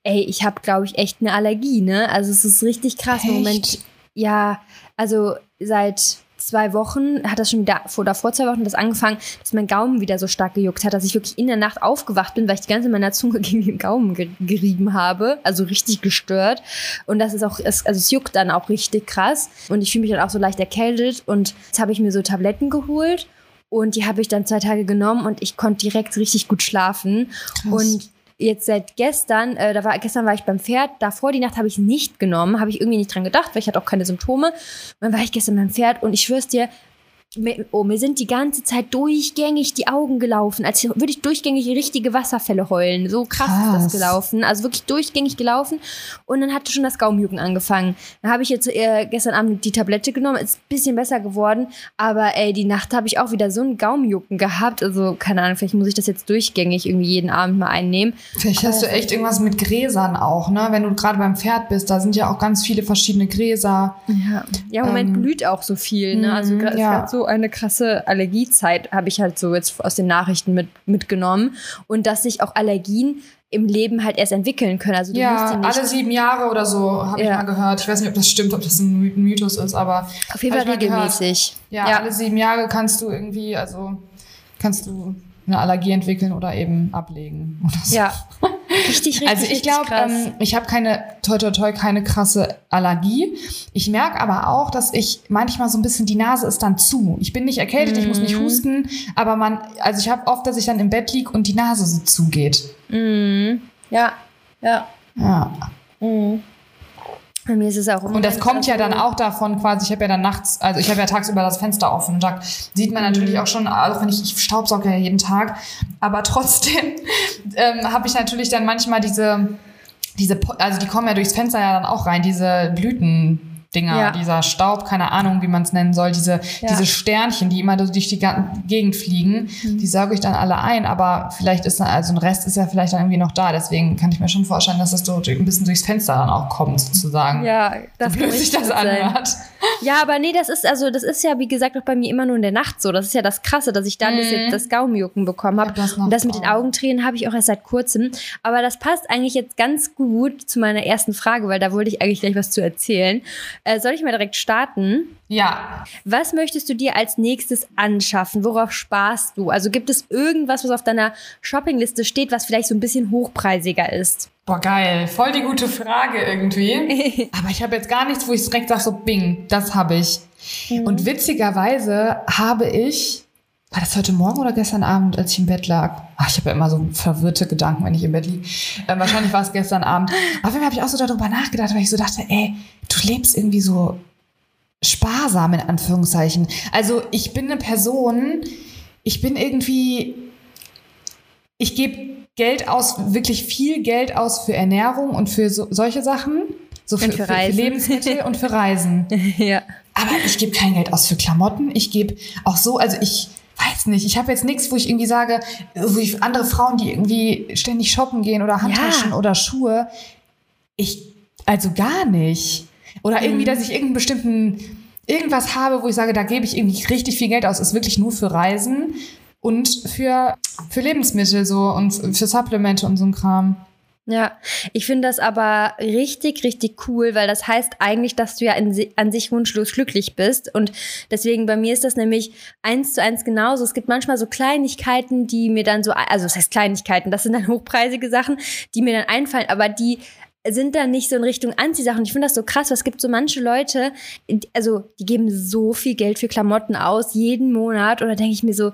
ey, ich habe, glaube ich, echt eine Allergie, ne? Also es ist richtig krass. Im Moment, ja, also seit zwei Wochen hat das schon wieder, vor, oder vor zwei Wochen das angefangen, dass mein Gaumen wieder so stark gejuckt hat, dass ich wirklich in der Nacht aufgewacht bin, weil ich die ganze meiner Zunge gegen den Gaumen gerieben habe. Also richtig gestört. Und das ist auch, es, also es juckt dann auch richtig krass. Und ich fühle mich dann auch so leicht erkältet. Und jetzt habe ich mir so Tabletten geholt und die habe ich dann zwei Tage genommen und ich konnte direkt richtig gut schlafen. Krass. Und jetzt seit gestern, äh, da war gestern war ich beim Pferd, davor die Nacht habe ich nicht genommen, habe ich irgendwie nicht dran gedacht, weil ich hatte auch keine Symptome. Und dann war ich gestern beim Pferd und ich schwör's dir, Oh, mir sind die ganze Zeit durchgängig die Augen gelaufen, als würde ich durchgängig richtige Wasserfälle heulen. So krass, krass, ist das gelaufen. Also wirklich durchgängig gelaufen. Und dann hatte schon das Gaumenjucken angefangen. Dann habe ich jetzt äh, gestern Abend die Tablette genommen, ist ein bisschen besser geworden. Aber ey, die Nacht habe ich auch wieder so ein Gaumenjucken gehabt. Also keine Ahnung, vielleicht muss ich das jetzt durchgängig irgendwie jeden Abend mal einnehmen. Vielleicht hast du echt irgendwas mit Gräsern auch, ne? Wenn du gerade beim Pferd bist, da sind ja auch ganz viele verschiedene Gräser. Ja, ja im Moment ähm, blüht auch so viel, ne? Also mhm, ja. so eine krasse Allergiezeit, habe ich halt so jetzt aus den Nachrichten mit, mitgenommen. Und dass sich auch Allergien im Leben halt erst entwickeln können. Also du ja, musst alle sieben Jahre oder so, habe ja. ich mal gehört. Ich weiß nicht, ob das stimmt, ob das ein Mythos ist, aber. Auf jeden Fall regelmäßig. Ja, ja, alle sieben Jahre kannst du irgendwie, also kannst du eine Allergie entwickeln oder eben ablegen. Oder so. Ja, richtig, richtig. Also ich glaube, ähm, ich habe keine, toi toi toi, keine krasse Allergie. Ich merke aber auch, dass ich manchmal so ein bisschen, die Nase ist dann zu. Ich bin nicht erkältet, mhm. ich muss nicht mhm. husten, aber man, also ich habe oft, dass ich dann im Bett liege und die Nase so zugeht. Mhm. Ja, ja. Ja. Mhm. Bei mir ist es auch Und das kommt ja dann auch davon quasi, ich habe ja dann nachts, also ich habe ja tagsüber das Fenster offen und da sieht man natürlich mhm. auch schon, auch wenn ich, ich staubsauge ja jeden Tag, aber trotzdem ähm, habe ich natürlich dann manchmal diese, diese, also die kommen ja durchs Fenster ja dann auch rein, diese Blüten. Dinger, ja. dieser Staub, keine Ahnung, wie man es nennen soll, diese, ja. diese Sternchen, die immer durch die Gegend fliegen, mhm. die sauge ich dann alle ein, aber vielleicht ist dann, also ein Rest ist ja vielleicht dann irgendwie noch da, deswegen kann ich mir schon vorstellen, dass das so ein bisschen durchs Fenster dann auch kommt, sozusagen. Ja, das so blöd sich das anhört. Ja, aber nee, das ist, also, das ist ja, wie gesagt, auch bei mir immer nur in der Nacht so. Das ist ja das Krasse, dass ich dann mhm. das, das Gaumenjucken bekommen habe. Ja, und das mit den Augentränen habe ich auch erst seit kurzem. Aber das passt eigentlich jetzt ganz gut zu meiner ersten Frage, weil da wollte ich eigentlich gleich was zu erzählen. Äh, soll ich mal direkt starten? Ja. Was möchtest du dir als nächstes anschaffen? Worauf sparst du? Also gibt es irgendwas, was auf deiner Shoppingliste steht, was vielleicht so ein bisschen hochpreisiger ist? Boah, geil. Voll die gute Frage irgendwie. Aber ich habe jetzt gar nichts, wo ich direkt sage, so Bing, das habe ich. Mhm. Und witzigerweise habe ich war das heute Morgen oder gestern Abend, als ich im Bett lag? Ach, ich habe ja immer so verwirrte Gedanken, wenn ich im Bett liege. Äh, wahrscheinlich war es gestern Abend. Auf jeden Fall habe ich auch so darüber nachgedacht, weil ich so dachte, ey, du lebst irgendwie so sparsam in Anführungszeichen. Also ich bin eine Person, ich bin irgendwie, ich gebe Geld aus, wirklich viel Geld aus für Ernährung und für so, solche Sachen. So für, für, für, für Lebensmittel und für Reisen. ja. Aber ich gebe kein Geld aus für Klamotten. Ich gebe auch so, also ich weiß nicht, ich habe jetzt nichts, wo ich irgendwie sage, wo ich andere Frauen, die irgendwie ständig shoppen gehen oder Handtaschen ja. oder Schuhe, ich, also gar nicht. Oder irgendwie, mhm. dass ich irgendeinen bestimmten, irgendwas habe, wo ich sage, da gebe ich irgendwie richtig viel Geld aus, ist wirklich nur für Reisen und für, für Lebensmittel so und für Supplemente und so ein Kram. Ja, ich finde das aber richtig, richtig cool, weil das heißt eigentlich, dass du ja in, an sich wunschlos glücklich bist. Und deswegen bei mir ist das nämlich eins zu eins genauso. Es gibt manchmal so Kleinigkeiten, die mir dann so, also das heißt Kleinigkeiten, das sind dann hochpreisige Sachen, die mir dann einfallen, aber die sind dann nicht so in Richtung Anziehsachen. Ich finde das so krass, weil es gibt so manche Leute, also die geben so viel Geld für Klamotten aus, jeden Monat. Und da denke ich mir so,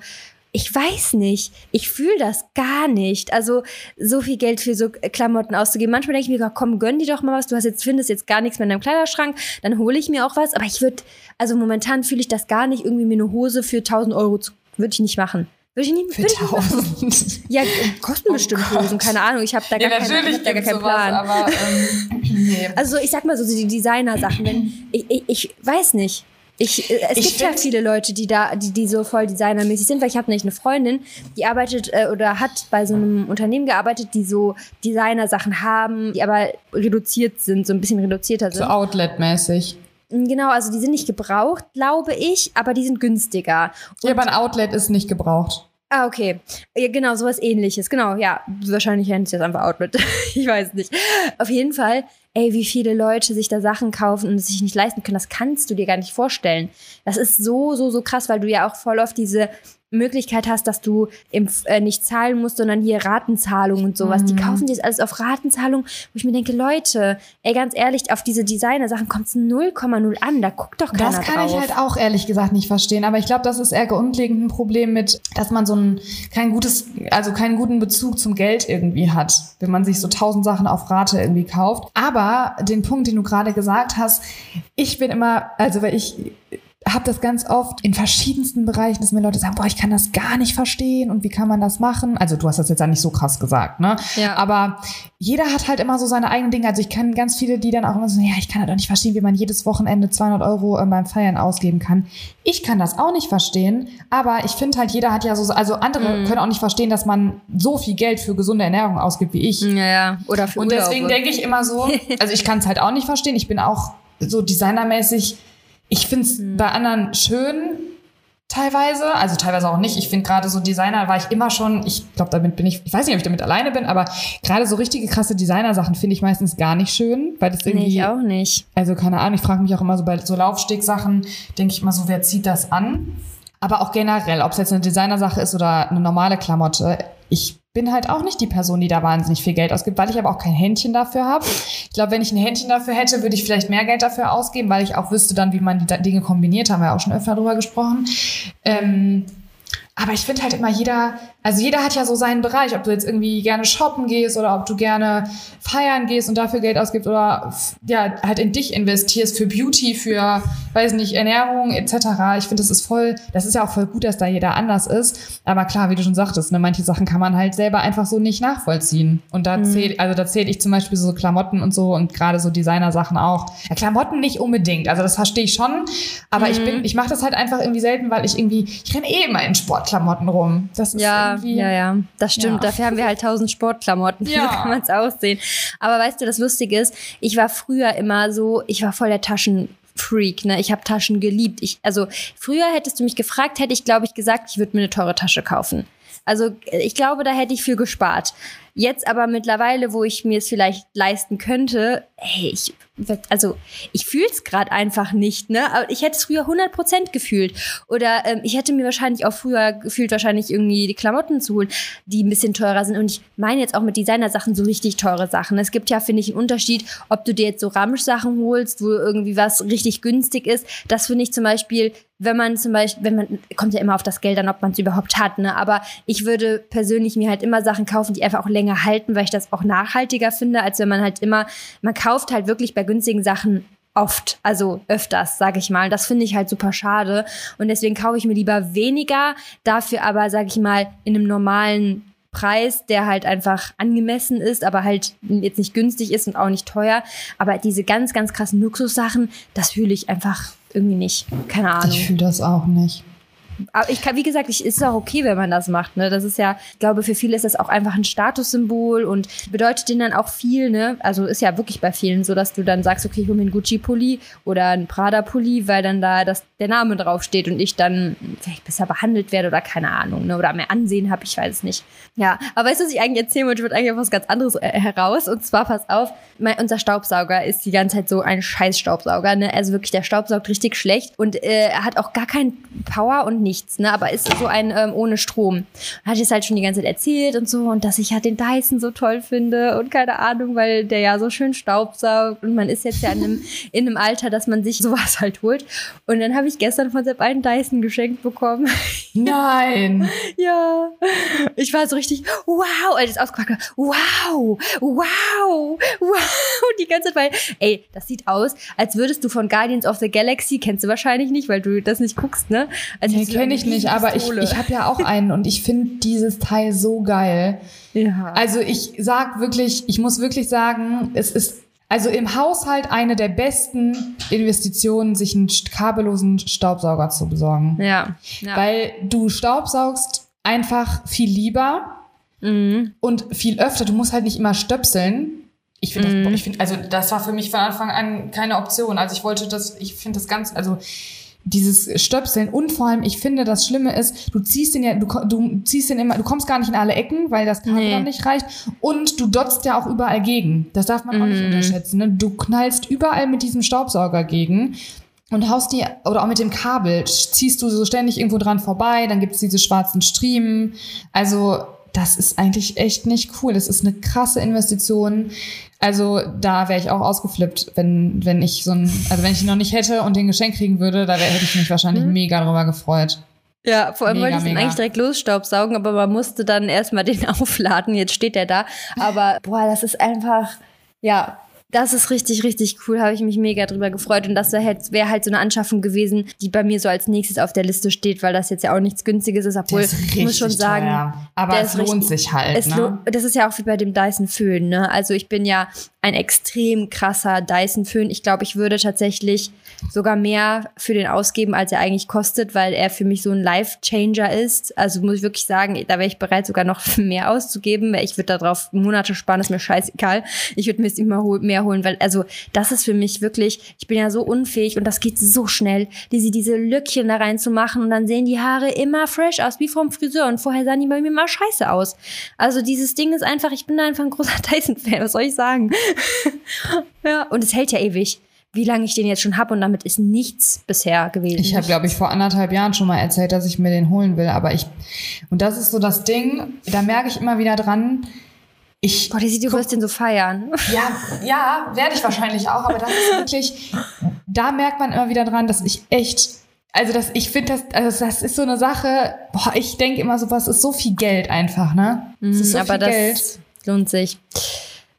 ich weiß nicht, ich fühle das gar nicht. Also so viel Geld für so Klamotten auszugeben. Manchmal denke ich mir, komm, gönn dir doch mal was. Du hast jetzt findest jetzt gar nichts mehr in deinem Kleiderschrank, dann hole ich mir auch was. Aber ich würde, also momentan fühle ich das gar nicht, irgendwie mir eine Hose für 1000 Euro zu, würde ich nicht machen. Würde ich nicht für 1000. Ja, kosten oh bestimmt oh Hosen, keine Ahnung. Ich habe da gar, ja, keine, hab da gar keinen Plan. aber, ähm, nee. Also ich sag mal so die Designer-Sachen, ich, ich, ich weiß nicht. Ich, äh, es ich gibt ja viele Leute, die da, die, die so voll designermäßig sind, weil ich habe nämlich eine Freundin, die arbeitet äh, oder hat bei so einem Unternehmen gearbeitet, die so Designer-Sachen haben, die aber reduziert sind, so ein bisschen reduzierter sind. So Outlet-mäßig. Genau, also die sind nicht gebraucht, glaube ich, aber die sind günstiger. Und ja, aber ein Outlet ist nicht gebraucht. Ah, okay. Ja, genau, sowas ähnliches. Genau, ja. Wahrscheinlich nennt es jetzt einfach Outlet. ich weiß nicht. Auf jeden Fall ey, wie viele Leute sich da Sachen kaufen und es sich nicht leisten können, das kannst du dir gar nicht vorstellen. Das ist so, so, so krass, weil du ja auch voll oft diese Möglichkeit hast, dass du im, äh, nicht zahlen musst, sondern hier Ratenzahlung und sowas. Mhm. Die kaufen dir das alles auf Ratenzahlung, wo ich mir denke, Leute, ey, ganz ehrlich, auf diese Designer-Sachen kommt es 0,0 an. Da guckt doch keiner Das kann drauf. ich halt auch ehrlich gesagt nicht verstehen. Aber ich glaube, das ist eher grundlegend ein Problem mit, dass man so ein kein gutes, also keinen guten Bezug zum Geld irgendwie hat, wenn man sich so tausend Sachen auf Rate irgendwie kauft. Aber den Punkt, den du gerade gesagt hast, ich bin immer, also weil ich habe das ganz oft in verschiedensten Bereichen, dass mir Leute sagen, boah, ich kann das gar nicht verstehen und wie kann man das machen? Also du hast das jetzt ja nicht so krass gesagt, ne? Ja. Aber jeder hat halt immer so seine eigenen Dinge. Also ich kann ganz viele, die dann auch immer so, ja, ich kann halt auch nicht verstehen, wie man jedes Wochenende 200 Euro äh, beim Feiern ausgeben kann. Ich kann das auch nicht verstehen, aber ich finde halt, jeder hat ja so, also andere mhm. können auch nicht verstehen, dass man so viel Geld für gesunde Ernährung ausgibt wie ich. Ja, ja. Oder für Und deswegen denke ich immer so, also ich kann es halt auch nicht verstehen. Ich bin auch so designermäßig ich finde es mhm. bei anderen schön, teilweise, also teilweise auch nicht. Ich finde gerade so Designer war ich immer schon, ich glaube, damit bin ich, ich weiß nicht, ob ich damit alleine bin, aber gerade so richtige krasse Designer-Sachen finde ich meistens gar nicht schön, weil das irgendwie. Nee, ich auch nicht. Also keine Ahnung, ich frage mich auch immer so bei so Laufstegsachen, denke ich immer so, wer zieht das an? Aber auch generell, ob es jetzt eine Designer-Sache ist oder eine normale Klamotte, ich bin halt auch nicht die Person, die da wahnsinnig viel Geld ausgibt, weil ich aber auch kein Händchen dafür habe. Ich glaube, wenn ich ein Händchen dafür hätte, würde ich vielleicht mehr Geld dafür ausgeben, weil ich auch wüsste dann, wie man die Dinge kombiniert, haben wir auch schon öfter drüber gesprochen. Ähm, aber ich finde halt immer jeder, also jeder hat ja so seinen Bereich, ob du jetzt irgendwie gerne shoppen gehst oder ob du gerne feiern gehst und dafür Geld ausgibst oder ja, halt in dich investierst für Beauty, für, weiß nicht, Ernährung etc. Ich finde, das ist voll, das ist ja auch voll gut, dass da jeder anders ist. Aber klar, wie du schon sagtest, ne, manche Sachen kann man halt selber einfach so nicht nachvollziehen. Und da mhm. zählt, also da zähle ich zum Beispiel so Klamotten und so und gerade so Designer-Sachen auch. Ja, Klamotten nicht unbedingt, also das verstehe ich schon. Aber mhm. ich bin, ich mache das halt einfach irgendwie selten, weil ich irgendwie, ich renne eh immer in Sport Sportklamotten rum. Das ist ja, irgendwie, ja, ja, das stimmt. Ja. Dafür haben wir halt tausend Sportklamotten. Ja. So kann man es aussehen. Aber weißt du, das Lustige ist, ich war früher immer so, ich war voll der Taschenfreak, ne? Ich habe Taschen geliebt. Ich, also früher hättest du mich gefragt, hätte ich, glaube ich, gesagt, ich würde mir eine teure Tasche kaufen. Also ich glaube, da hätte ich viel gespart. Jetzt aber mittlerweile, wo ich mir es vielleicht leisten könnte, hey, ich, also ich fühle es gerade einfach nicht, ne? Aber ich hätte es früher 100% gefühlt. Oder ähm, ich hätte mir wahrscheinlich auch früher gefühlt, wahrscheinlich irgendwie die Klamotten zu holen, die ein bisschen teurer sind. Und ich meine jetzt auch mit Designer-Sachen so richtig teure Sachen. Es gibt ja, finde ich, einen Unterschied, ob du dir jetzt so Ramsch-Sachen holst, wo irgendwie was richtig günstig ist. Das finde ich zum Beispiel wenn man zum Beispiel, wenn man, kommt ja immer auf das Geld an, ob man es überhaupt hat, ne? Aber ich würde persönlich mir halt immer Sachen kaufen, die einfach auch länger halten, weil ich das auch nachhaltiger finde, als wenn man halt immer, man kauft halt wirklich bei günstigen Sachen oft, also öfters, sage ich mal. Das finde ich halt super schade. Und deswegen kaufe ich mir lieber weniger, dafür aber, sage ich mal, in einem normalen Preis, der halt einfach angemessen ist, aber halt jetzt nicht günstig ist und auch nicht teuer. Aber diese ganz, ganz krassen Luxussachen, das fühle ich einfach irgendwie nicht. Keine Ahnung. Ich fühle das auch nicht. Aber ich kann, wie gesagt, ich, ist auch okay, wenn man das macht. Ne? Das ist ja, ich glaube, für viele ist das auch einfach ein Statussymbol und bedeutet denen dann auch viel. Ne? Also ist ja wirklich bei vielen so, dass du dann sagst, okay, ich hole mir einen Gucci-Pulli oder einen Prada-Pulli, weil dann da das, der Name draufsteht und ich dann vielleicht besser behandelt werde oder keine Ahnung. Ne? Oder mehr Ansehen habe, ich weiß es nicht. Ja, aber weißt du, was ich eigentlich erzählen wollte? Ich wollte eigentlich auf was ganz anderes äh, heraus. Und zwar, pass auf, mein, unser Staubsauger ist die ganze Zeit so ein scheiß Staubsauger. Ne? Also wirklich, der Staubsaugt richtig schlecht und äh, hat auch gar keinen Power und nichts, ne? Aber ist so ein ähm, ohne Strom. Hat ich es halt schon die ganze Zeit erzählt und so und dass ich halt den Dyson so toll finde und keine Ahnung, weil der ja so schön staubsaugt und man ist jetzt ja in einem, in einem Alter, dass man sich sowas halt holt. Und dann habe ich gestern von Sepp einen Dyson geschenkt bekommen. Nein. ja. Ich war so richtig, wow, als ich ausgepackt wow, wow, wow, die ganze Zeit, weil, ey, das sieht aus, als würdest du von Guardians of the Galaxy, kennst du wahrscheinlich nicht, weil du das nicht guckst, ne? Als nee, kenne ich nicht, aber ich, ich habe ja auch einen und ich finde dieses Teil so geil. Ja. Also ich sag wirklich, ich muss wirklich sagen, es ist also im Haushalt eine der besten Investitionen, sich einen kabellosen Staubsauger zu besorgen. Ja. ja. Weil du staubsaugst einfach viel lieber mhm. und viel öfter. Du musst halt nicht immer stöpseln. Ich finde mhm. das, ich finde, also das war für mich von Anfang an keine Option. Also ich wollte das, ich finde das ganz, also dieses Stöpseln und vor allem, ich finde, das Schlimme ist, du ziehst den ja, du, du ziehst den immer, du kommst gar nicht in alle Ecken, weil das Kabel nee. dann nicht reicht und du dotzt ja auch überall gegen. Das darf man mm. auch nicht mhm. unterschätzen. Ne? Du knallst überall mit diesem Staubsauger gegen und haust die, oder auch mit dem Kabel, ziehst du so ständig irgendwo dran vorbei, dann gibt's diese schwarzen Striemen. Also, das ist eigentlich echt nicht cool. Das ist eine krasse Investition. Also da wäre ich auch ausgeflippt, wenn, wenn ich so ein, also wenn ich ihn noch nicht hätte und den Geschenk kriegen würde, da wär, hätte ich mich wahrscheinlich mhm. mega drüber gefreut. Ja, vor allem mega, wollte ich ihn eigentlich direkt losstaubsaugen, aber man musste dann erstmal den aufladen. Jetzt steht er da. Aber boah, das ist einfach, ja, das ist richtig, richtig cool. Habe ich mich mega drüber gefreut. Und das wäre halt, wär halt so eine Anschaffung gewesen, die bei mir so als nächstes auf der Liste steht, weil das jetzt ja auch nichts Günstiges ist. Obwohl, ist ich muss schon sagen, teuer. aber es lohnt richtig, sich halt. Ne? Das ist ja auch wie bei dem Dyson Föhn. Ne? Also ich bin ja ein extrem krasser Dyson-Föhn. Ich glaube, ich würde tatsächlich sogar mehr für den ausgeben, als er eigentlich kostet, weil er für mich so ein Life-Changer ist. Also muss ich wirklich sagen, da wäre ich bereit, sogar noch mehr auszugeben. Ich würde darauf Monate sparen, ist mir scheißegal. Ich würde mir jetzt immer mehr holen, weil, also, das ist für mich wirklich, ich bin ja so unfähig und das geht so schnell, diese, diese Lückchen da reinzumachen und dann sehen die Haare immer fresh aus, wie vom Friseur und vorher sahen die bei mir mal scheiße aus. Also dieses Ding ist einfach, ich bin da einfach ein großer Dyson-Fan, was soll ich sagen? ja, und es hält ja ewig. Wie lange ich den jetzt schon habe und damit ist nichts bisher gewesen. Ich habe, glaube ich, vor anderthalb Jahren schon mal erzählt, dass ich mir den holen will. Aber ich, und das ist so das Ding, da merke ich immer wieder dran, ich. Boah, die sieht, du wirst den so feiern. Ja, ja, werde ich wahrscheinlich auch, aber das ist wirklich, da merkt man immer wieder dran, dass ich echt also das, ich finde das, also das ist so eine Sache, boah, ich denke immer so, was ist so viel Geld einfach, ne? Das ist so aber das Geld. lohnt sich.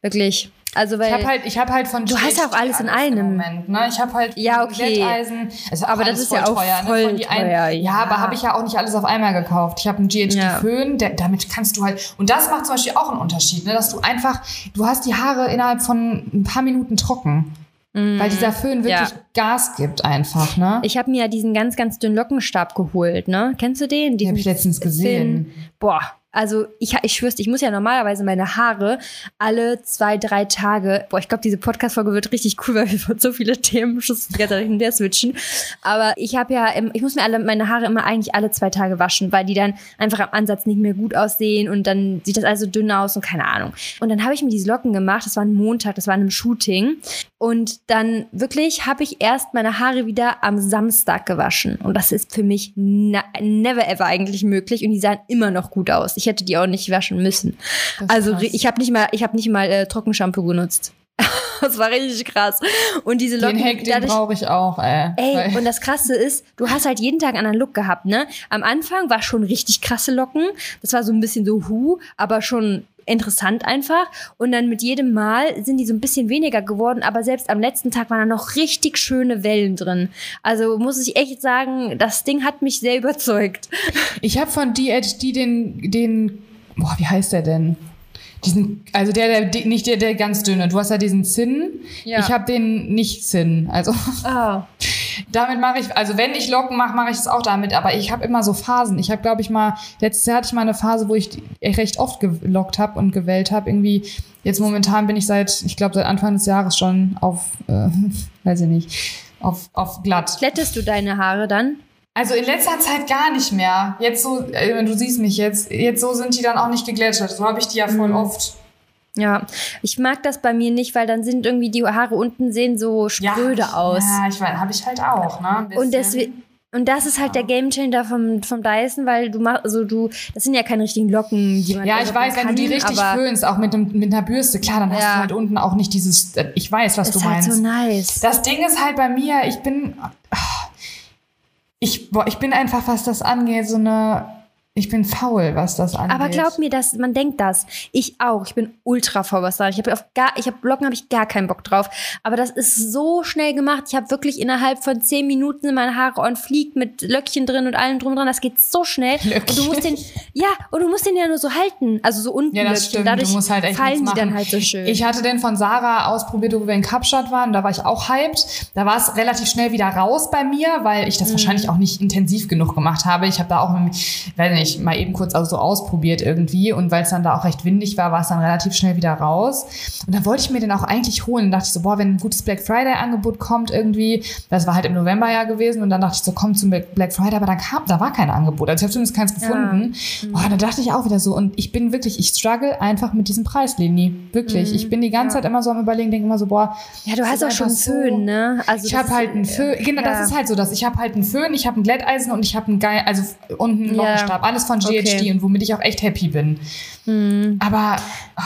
Wirklich. Also weil ich habe halt, ich habe halt von du hast ja auch alles in einem Moment, ne? Ich habe halt ja okay, Glätteisen, also aber das ist ja auch teuer, ne? voll ne? teuer, ja. ja. aber habe ich ja auch nicht alles auf einmal gekauft. Ich habe einen GHD ja. Föhn, der, damit kannst du halt und das macht zum Beispiel auch einen Unterschied, ne? Dass du einfach, du hast die Haare innerhalb von ein paar Minuten trocken. Weil dieser Föhn wirklich ja. Gas gibt einfach, ne? Ich habe mir ja diesen ganz, ganz dünnen Lockenstab geholt, ne? Kennst du den? Den habe ich letztens gesehen. Thin. Boah, also ich, ich schwör's, ich muss ja normalerweise meine Haare alle zwei, drei Tage, boah, ich glaube, diese Podcast-Folge wird richtig cool, weil wir von so viele Themen die ganze Zeit switchen. Aber ich habe ja, ich muss mir alle meine Haare immer eigentlich alle zwei Tage waschen, weil die dann einfach am Ansatz nicht mehr gut aussehen und dann sieht das alles so dünn aus und keine Ahnung. Und dann habe ich mir diese Locken gemacht, das war ein Montag, das war in einem Shooting. Und dann wirklich habe ich erst meine Haare wieder am Samstag gewaschen. Und das ist für mich never ever eigentlich möglich. Und die sahen immer noch gut aus. Ich hätte die auch nicht waschen müssen. Also ich habe nicht mal, ich habe nicht mal äh, Trockenshampoo genutzt. Das war richtig krass. Und diese Locken. Den Hack, den brauche ich auch, ey. Ey, und das Krasse ist, du hast halt jeden Tag einen anderen Look gehabt, ne? Am Anfang war schon richtig krasse Locken. Das war so ein bisschen so Hu, aber schon interessant einfach. Und dann mit jedem Mal sind die so ein bisschen weniger geworden, aber selbst am letzten Tag waren da noch richtig schöne Wellen drin. Also muss ich echt sagen, das Ding hat mich sehr überzeugt. Ich habe von DHD den, den, boah, wie heißt der denn? Diesen, also der, der nicht der, der ganz dünne. Du hast ja diesen Zinn. Ja. Ich habe den nicht Zinn. Also Oh. damit mache ich, also wenn ich Locken mache, mache ich es auch damit. Aber ich habe immer so Phasen. Ich habe, glaube ich mal, letztes Jahr hatte ich mal eine Phase, wo ich recht oft gelockt habe und gewählt habe. Irgendwie jetzt momentan bin ich seit, ich glaube seit Anfang des Jahres schon auf, äh, weiß ich nicht, auf, auf glatt. Glättest du deine Haare dann? Also in letzter Zeit gar nicht mehr. Jetzt so, äh, du siehst mich jetzt, jetzt so sind die dann auch nicht geglättet. So habe ich die ja voll oft. Ja, ich mag das bei mir nicht, weil dann sind irgendwie die Haare unten sehen so spröde aus. Ja, ich weiß, habe ich halt auch, ne? Und deswegen. Und das ist halt der Gamechanger vom, vom Dyson, weil du machst, also du, das sind ja keine richtigen Locken, die man Ja, ich weiß, wenn du kann, die richtig föhnst, auch mit, dem, mit einer Bürste, klar, dann hast Ja. du halt unten auch nicht dieses, äh, ich weiß, was ist du halt meinst. so nice. Das Ding ist halt bei mir, ich bin, ich, boah, ich bin einfach, was das angeht, so eine, ich bin faul, was das angeht. Aber glaub mir, dass man denkt das. Ich auch. Ich bin ultra faul, was da. Ich habe auf gar, ich habe Locken habe ich gar keinen Bock drauf. Aber das ist so schnell gemacht. Ich habe wirklich innerhalb von zehn Minuten meine Haare on fliegt mit Löckchen drin und allem drum dran. Das geht so schnell. Und du musst den, ja, und du musst den ja nur so halten. Also so unten Ja, das Löckchen. stimmt. Dadurch du musst halt echt fallen die dann halt so schön. Ich hatte den von Sarah ausprobiert, wo wir in Kapstadt waren. Da war ich auch hyped. Da war es relativ schnell wieder raus bei mir, weil ich das Mhm. wahrscheinlich auch nicht intensiv genug gemacht habe. Ich habe da auch, weiß nicht, mal eben kurz also so ausprobiert irgendwie. Und weil es dann da auch recht windig war, war es dann relativ schnell wieder raus. Und dann wollte ich mir den auch eigentlich holen. Dann dachte ich so, boah, wenn ein gutes Black Friday-Angebot kommt irgendwie, das war halt im November ja gewesen. Und dann dachte ich so, komm zum Black Friday, aber da kam, da war kein Angebot. Also ich habe zumindest keins gefunden. Mhm. Boah, da dachte ich auch wieder so. Und ich bin wirklich, ich struggle einfach mit diesem Preis, Leni. Wirklich. Ich bin die ganze Zeit immer so am überlegen, denke immer so, boah. ja, du hast auch schon so- Föhn, ne? Also Ich habe halt einen Föhn, genau, ja. das ist halt so, dass ich habe halt einen Föhn, ich habe ein Glätteisen und ich habe einen geil, also unten einen Ja. Lockenstab, alles von GHD Okay. Hm. und womit ich auch echt happy bin. Aber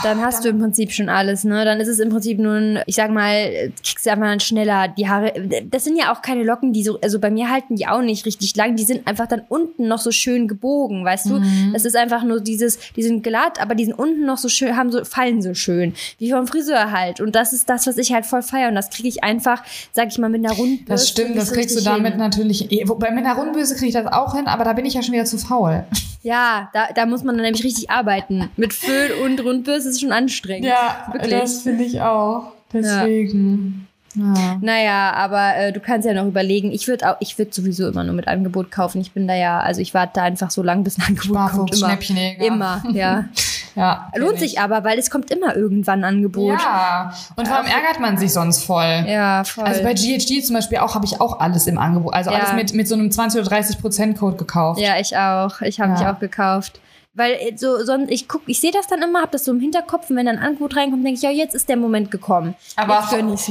Dann hast du im Prinzip schon alles, ne? Dann ist es im Prinzip nur ein, ich sag mal, kriegst du einfach dann schneller die Haare. Das sind ja auch keine Locken, die so, also bei mir halten die auch nicht richtig lang. Die sind einfach dann unten noch so schön gebogen, weißt du? Das ist einfach nur dieses, die sind glatt, aber die sind unten noch so schön, haben so, fallen so schön. Wie vom Friseur halt. Und das ist das, was ich halt voll feiere. Und das kriege ich einfach, sag ich mal, mit einer Rundbürste. das stimmt, das kriegst du damit hin. natürlich, eh, wobei mit einer Rundböse kriege ich das auch hin, aber da bin ich ja schon wieder zu faul. Ja, da, da muss man dann nämlich richtig arbeiten. Mit Föhn und Rundbürste ist es schon anstrengend. wirklich. das finde ich auch. Deswegen. Ja. Naja, aber äh, du kannst ja noch überlegen. Ich würde auch, ich würde sowieso immer nur mit Angebot kaufen. Ich bin da ja, also ich warte da einfach so lange, bis ein Angebot kommt. Sparfuchs, Immer. Schnäppchenjäger. Immer, ja. ja Lohnt ich. sich aber, weil es kommt immer irgendwann ein Angebot. Ja, und vor allem ärgert man sich sonst voll. Ja, voll. Also bei GHD zum Beispiel auch habe ich auch alles im Angebot. Also Ja. alles mit, mit so einem 20 oder 30 Prozent Code gekauft. ja, ich auch. Ich habe Ja. mich auch gekauft. Weil äh, so, so ich guck, ich sehe das dann immer, habe das so im Hinterkopf und wenn dann ein Angebot reinkommt, denke ich, ja, jetzt ist der Moment gekommen. Aber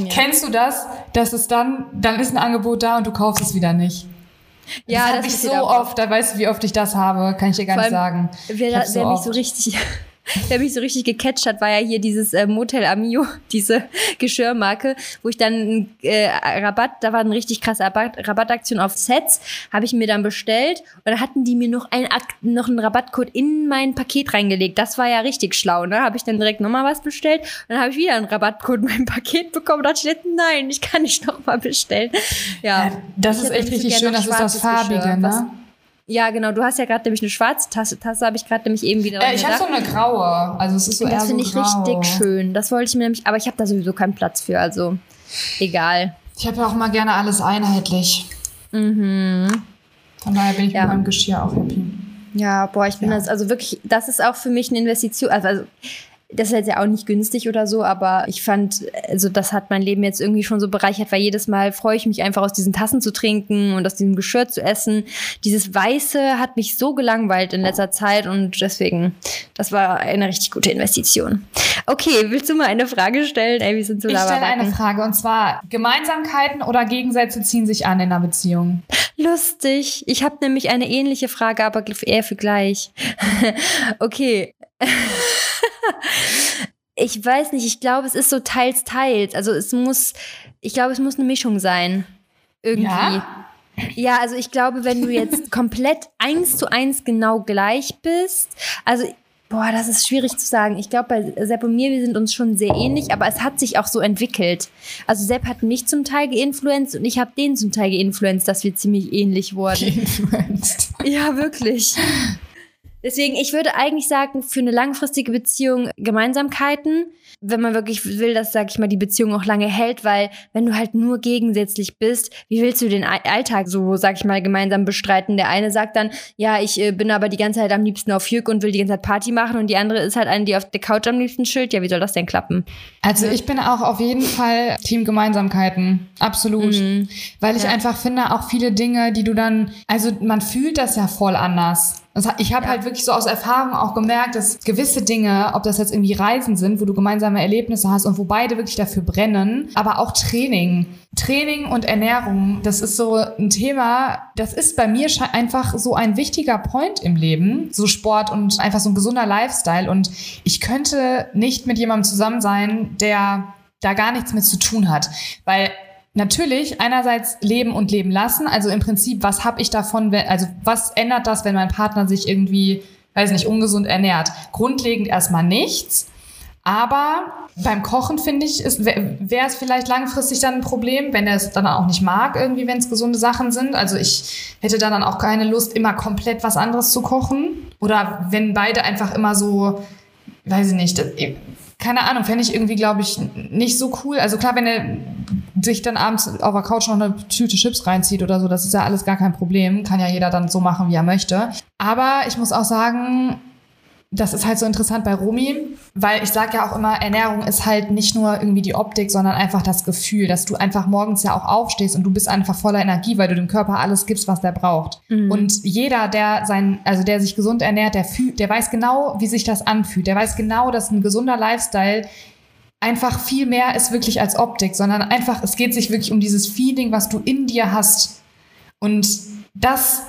kennst du das, dass es dann, dann ist ein Angebot da und du kaufst es wieder nicht? ja, das habe ich so oft, da weißt du, wie oft ich das habe, kann ich dir gar nicht sagen. Wer, wer so mich oft. so richtig, wer mich so richtig gecatcht hat, war ja hier dieses äh, Motel Amio, diese Geschirrmarke, wo ich dann äh, Rabatt, da war eine richtig krasse Rabatt, Rabattaktion auf Sets, habe ich mir dann bestellt und dann hatten die mir noch einen, noch einen Rabattcode in mein Paket reingelegt. Das war ja richtig schlau, ne? Habe ich dann direkt nochmal was bestellt und dann habe ich wieder einen Rabattcode in mein Paket bekommen. Da dachte ich, nein, ich kann nicht nochmal bestellen. Ja, Ja, das ist echt so richtig schön, das ist das Farbige, Geschirr, was- ne? Ja, genau. Du hast ja gerade nämlich eine schwarze Tasse. Tasse habe ich gerade nämlich eben wieder Äh, ich habe so eine graue, also es ist so Das so finde ich grau. richtig schön. Das wollte ich mir nämlich, aber ich habe da sowieso keinen Platz für, also egal. Ich habe ja auch mal gerne alles einheitlich. Mhm. Von daher bin ich Ja. mit meinem Geschirr auch happy. Ja, boah, ich bin Ja. das, also wirklich, das ist auch für mich eine Investition. Also, also das ist jetzt ja auch nicht günstig oder so, aber ich fand, also das hat mein Leben jetzt irgendwie schon so bereichert, weil jedes Mal freue ich mich einfach aus diesen Tassen zu trinken und aus diesem Geschirr zu essen. Dieses Weiße hat mich so gelangweilt in letzter Zeit und deswegen, das war eine richtig gute Investition. Okay, willst du mal eine Frage stellen? Ey, wir sind so Ich stelle eine. Frage und zwar: Gemeinsamkeiten oder Gegensätze ziehen sich an in einer Beziehung? Lustig. Ich habe nämlich eine ähnliche Frage, aber eher für gleich. okay. Ich weiß nicht, ich glaube, es ist so teils, teils. Also es muss, ich glaube, es muss eine Mischung sein. Irgendwie. Ja? Ja, also ich glaube, wenn du jetzt komplett eins zu eins genau gleich bist, also boah, das ist schwierig zu sagen. Ich glaube, bei Sepp und mir, wir sind uns schon sehr ähnlich, aber es hat sich auch so entwickelt. Also Sepp hat mich zum Teil geinfluenzt und ich habe den zum Teil geinfluenzt, dass wir ziemlich ähnlich wurden. Geinfluenced. Ja, wirklich. Deswegen, ich würde eigentlich sagen, für eine langfristige Beziehung Gemeinsamkeiten, wenn man wirklich will, dass, sag ich mal, die Beziehung auch lange hält, weil wenn du halt nur gegensätzlich bist, wie willst du den Alltag so, sag ich mal, gemeinsam bestreiten? Der eine sagt dann, ja, ich äh, bin aber die ganze Zeit am liebsten auf Jück und will die ganze Zeit Party machen und die andere ist halt eine, die auf der Couch am liebsten chillt. Ja, wie soll das denn klappen? Also ich bin auch auf jeden Fall Team Gemeinsamkeiten. Absolut. Mhm. Weil ich Ja. einfach finde, auch viele Dinge, die du dann, also man fühlt das ja voll anders. Ich habe Ja. halt wirklich so aus Erfahrung auch gemerkt, dass gewisse Dinge, ob das jetzt irgendwie Reisen sind, wo du gemeinsame Erlebnisse hast und wo beide wirklich dafür brennen, aber auch Training. Training und Ernährung, das ist so ein Thema, das ist bei mir einfach so ein wichtiger Point im Leben. So Sport und einfach so ein gesunder Lifestyle. Und ich könnte nicht mit jemandem zusammen sein, der da gar nichts mit zu tun hat. Weil natürlich einerseits leben und leben lassen. Also im Prinzip, was habe ich davon, also was ändert das, wenn mein Partner sich irgendwie, weiß nicht, ungesund ernährt? Grundlegend erstmal nichts. Aber beim Kochen finde ich, wäre es vielleicht langfristig dann ein Problem, wenn er es dann auch nicht mag, irgendwie, wenn es gesunde Sachen sind. Also ich hätte da dann auch keine Lust, immer komplett was anderes zu kochen. Oder wenn beide einfach immer so, weiß ich nicht, keine Ahnung, fände ich irgendwie, glaube ich, nicht so cool. Also klar, wenn er sich dann abends auf der Couch noch eine Tüte Chips reinzieht oder so, das ist ja alles gar kein Problem. Kann ja jeder dann so machen, wie er möchte. Aber ich muss auch sagen, das ist halt so interessant bei Romy, weil ich sage ja auch immer, Ernährung ist halt nicht nur irgendwie die Optik, sondern einfach das Gefühl, dass du einfach morgens ja auch aufstehst und du bist einfach voller Energie, weil du dem Körper alles gibst, was der braucht. Und jeder, der sein, also der sich gesund ernährt, der fühlt, der weiß genau, wie sich das anfühlt. Der weiß genau, dass ein gesunder Lifestyle einfach viel mehr ist wirklich als Optik, sondern einfach, es geht sich wirklich um dieses Feeling, was du in dir hast. Und das,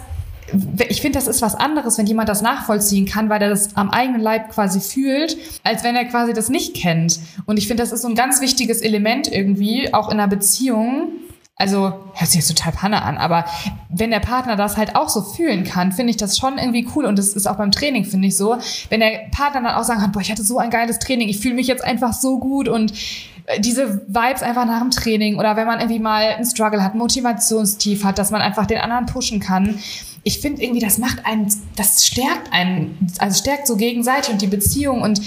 ich finde, das ist was anderes, wenn jemand das nachvollziehen kann, weil er das am eigenen Leib quasi fühlt, als wenn er quasi das nicht kennt. Und ich finde, das ist so ein ganz wichtiges Element irgendwie, auch in einer Beziehung. Also, hört sich jetzt total Panne an, aber wenn der Partner das halt auch so fühlen kann, finde ich das schon irgendwie cool. Und das ist auch beim Training, finde ich so. Wenn der Partner dann auch sagen kann, boah, ich hatte so ein geiles Training, ich fühle mich jetzt einfach so gut und äh, diese Vibes einfach nach dem Training oder wenn man irgendwie mal einen Struggle hat, Motivationstief hat, dass man einfach den anderen pushen kann. Ich finde irgendwie, das macht einen, das stärkt einen, also stärkt so gegenseitig und die Beziehung und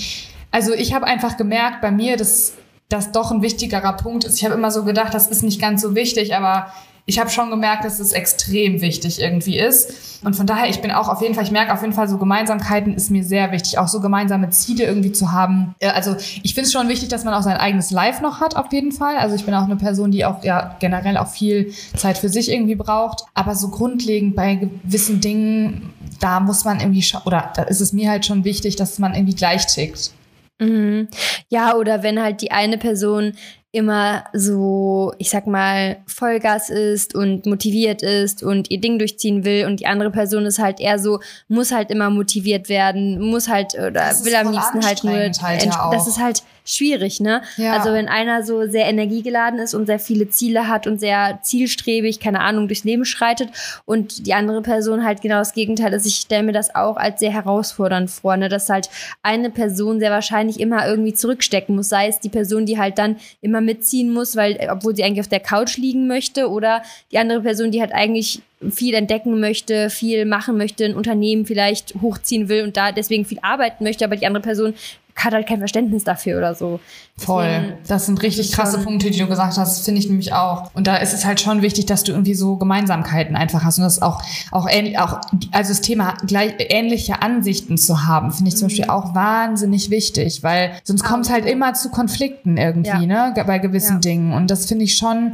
also ich habe einfach gemerkt bei mir, dass das doch ein wichtigerer Punkt ist. Ich habe immer so gedacht, das ist nicht ganz so wichtig, aber ich habe schon gemerkt, dass es extrem wichtig irgendwie ist. Und von daher, ich bin auch auf jeden Fall, ich merke auf jeden Fall, so Gemeinsamkeiten ist mir sehr wichtig, auch so gemeinsame Ziele irgendwie zu haben. Also ich finde es schon wichtig, dass man auch sein eigenes Life noch hat, auf jeden Fall. Also ich bin auch eine Person, die auch ja generell auch viel Zeit für sich irgendwie braucht. Aber so grundlegend bei gewissen Dingen, da muss man irgendwie oder da ist es mir halt schon wichtig, dass man irgendwie gleich tickt. Mhm. Ja, oder wenn halt die eine Person immer so, ich sag mal, Vollgas ist und motiviert ist und ihr Ding durchziehen will und die andere Person ist halt eher so, muss halt immer motiviert werden, muss halt oder will am liebsten halt nur. halt ja das ist halt schwierig, ne? Ja. Also wenn einer so sehr energiegeladen ist und sehr viele Ziele hat und sehr zielstrebig, keine Ahnung, durchs Leben schreitet und die andere Person halt genau das Gegenteil ist. Ich stelle mir das auch als sehr herausfordernd vor, ne? dass halt eine Person sehr wahrscheinlich immer irgendwie zurückstecken muss, sei es die Person, die halt dann immer mitziehen muss, weil obwohl sie eigentlich auf der Couch liegen möchte oder die andere Person, die halt eigentlich viel entdecken möchte, viel machen möchte, ein Unternehmen vielleicht hochziehen will und da deswegen viel arbeiten möchte, aber die andere Person hat halt kein Verständnis dafür oder so. Voll. Das sind richtig krasse Punkte, die du gesagt hast. Finde ich nämlich auch. Und da ist es halt schon wichtig, dass du irgendwie so Gemeinsamkeiten einfach hast und das auch, auch, ähnlich, auch also das Thema gleich, ähnliche Ansichten zu haben, finde ich zum Beispiel auch wahnsinnig wichtig, weil sonst kommt es halt immer zu Konflikten irgendwie, ne, bei gewissen Ja. Dingen. Und das finde ich schon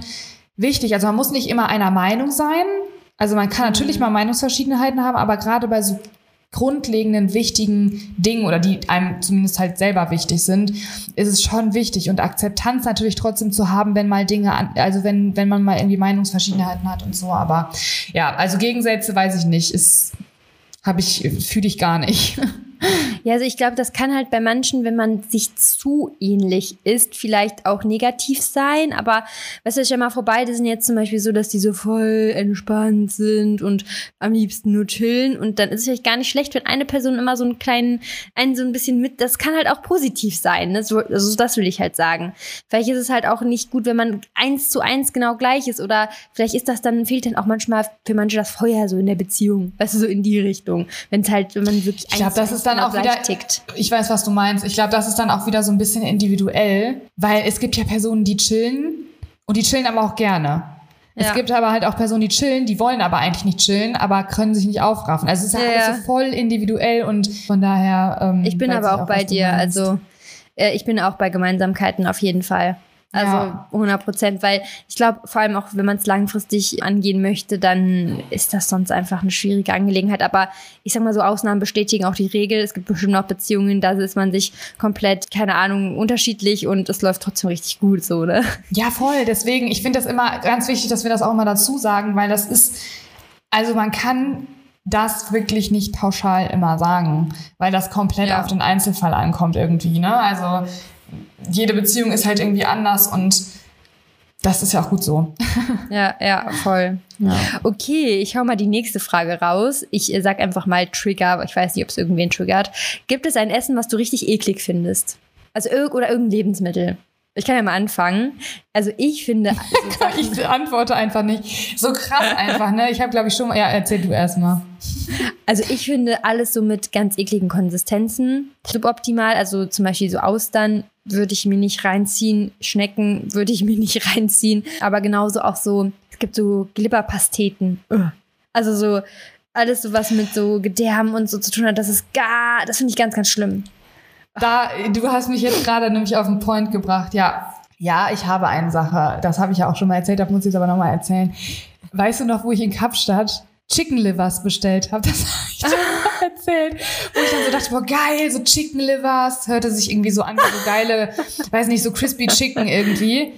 wichtig. Also man muss nicht immer einer Meinung sein. Also man kann natürlich mal Meinungsverschiedenheiten haben, aber gerade bei so grundlegenden, wichtigen Dingen oder die einem zumindest halt selber wichtig sind, ist es schon wichtig und Akzeptanz natürlich trotzdem zu haben, wenn mal Dinge, an, also wenn, wenn man mal irgendwie Meinungsverschiedenheiten hat und so. Aber ja, also Gegensätze weiß ich nicht, ist, habe ich, fühle ich gar nicht. Ja, also ich glaube, das kann halt bei manchen, wenn man sich zu ähnlich ist, vielleicht auch negativ sein. Aber weißt du, stell mal vorbei, die sind jetzt zum Beispiel so, dass die so voll entspannt sind und am liebsten nur chillen. Und dann ist es vielleicht gar nicht schlecht, wenn eine Person immer so einen kleinen, einen so ein bisschen mit, das kann halt auch positiv sein. Ne? So, also das will ich halt sagen. Vielleicht ist es halt auch nicht gut, wenn man eins zu eins genau gleich ist. Oder vielleicht ist das dann, fehlt dann auch manchmal für manche das Feuer so in der Beziehung. Weißt du, so in die Richtung. Wenn es halt, wenn man wirklich Ich glaube, das ist dann auch wieder, tickt. ich weiß, was du meinst. Ich glaube, das ist dann auch wieder so ein bisschen individuell, weil es gibt ja Personen, die chillen und die chillen aber auch gerne. Ja. Es gibt aber halt auch Personen, die chillen, die wollen aber eigentlich nicht chillen, aber können sich nicht aufraffen. Also es ist ja, ja alles so voll individuell und von daher. Ähm, ich bin aber auch, auch bei dir. Also äh, ich bin auch bei Gemeinsamkeiten auf jeden Fall. Also ja. 100 Prozent, weil ich glaube, vor allem auch, wenn man es langfristig angehen möchte, dann ist das sonst einfach eine schwierige Angelegenheit. Aber ich sag mal so, Ausnahmen bestätigen auch die Regel. Es gibt bestimmt auch Beziehungen, da ist man sich komplett, keine Ahnung, unterschiedlich und es läuft trotzdem richtig gut so, ne? Ja, voll. Deswegen, ich finde das immer ganz wichtig, dass wir das auch mal dazu sagen, weil das ist, also man kann das wirklich nicht pauschal immer sagen, weil das komplett ja. auf den Einzelfall ankommt irgendwie, ne? Also jede Beziehung ist halt irgendwie anders und das ist ja auch gut so. Ja, ja, voll. Ja. Okay, ich hau mal die nächste Frage raus. Ich äh, sag einfach mal Trigger, aber ich weiß nicht, ob es irgendwen triggert. Gibt es ein Essen, was du richtig eklig findest? Also irg oder irgendein Lebensmittel? Ich kann ja mal anfangen. Also ich finde. Also ich antworte einfach nicht. So krass einfach, ne? Ich habe, glaube ich, schon mal. Ja, erzähl du erst mal. Also ich finde alles so mit ganz ekligen Konsistenzen suboptimal. Also zum Beispiel so Austern würde ich mir nicht reinziehen. Schnecken würde ich mir nicht reinziehen. Aber genauso auch so, es gibt so Glibberpasteten. Also so alles so was mit so Gedärmen und so zu tun hat, das ist gar, das finde ich ganz, ganz schlimm. Da, du hast mich jetzt gerade nämlich auf den Point gebracht, ja. Ja, ich habe eine Sache, das habe ich ja auch schon mal erzählt, da muss ich es aber nochmal erzählen. Weißt du noch, wo ich in Kapstadt Chicken Livers bestellt habe? Das habe ich schon mal erzählt. Wo ich dann so dachte, boah, geil, so Chicken Livers, hörte sich irgendwie so an, so geile, weiß nicht, so crispy Chicken irgendwie.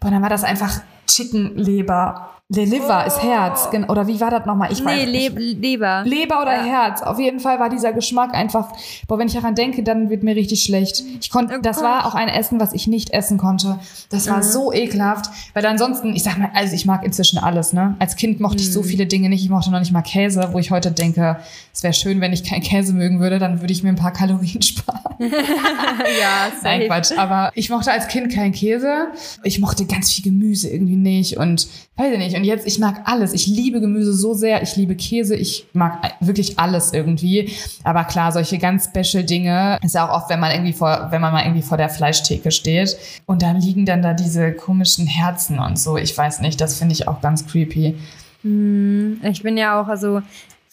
Boah, dann war das einfach Chicken Leber. Le Liver oh. ist Herz. Oder wie war das nochmal? Ich nee, Le Leber. Leber oder ja. Herz. Auf jeden Fall war dieser Geschmack einfach, boah, wenn ich daran denke, dann wird mir richtig schlecht. Ich konnte, oh das war auch ein Essen, was ich nicht essen konnte. Das war mhm. so ekelhaft. Weil ansonsten, ich sag mal, also ich mag inzwischen alles, ne? Als Kind mochte ich so mhm. viele Dinge nicht. Ich mochte noch nicht mal Käse, wo ich heute denke, es wäre schön, wenn ich keinen Käse mögen würde, dann würde ich mir ein paar Kalorien sparen. ja, safe. Nein, Quatsch. Aber ich mochte als Kind keinen Käse. Ich mochte ganz viel Gemüse irgendwie nicht und weiß ich nicht. Und jetzt, ich mag alles. Ich liebe Gemüse so sehr. Ich liebe Käse. Ich mag wirklich alles irgendwie. Aber klar, solche ganz special Dinge ist ja auch oft, wenn man irgendwie vor, wenn man mal irgendwie vor der Fleischtheke steht und dann liegen dann da diese komischen Herzen und so. Ich weiß nicht. Das finde ich auch ganz creepy. Hm, ich bin ja auch, also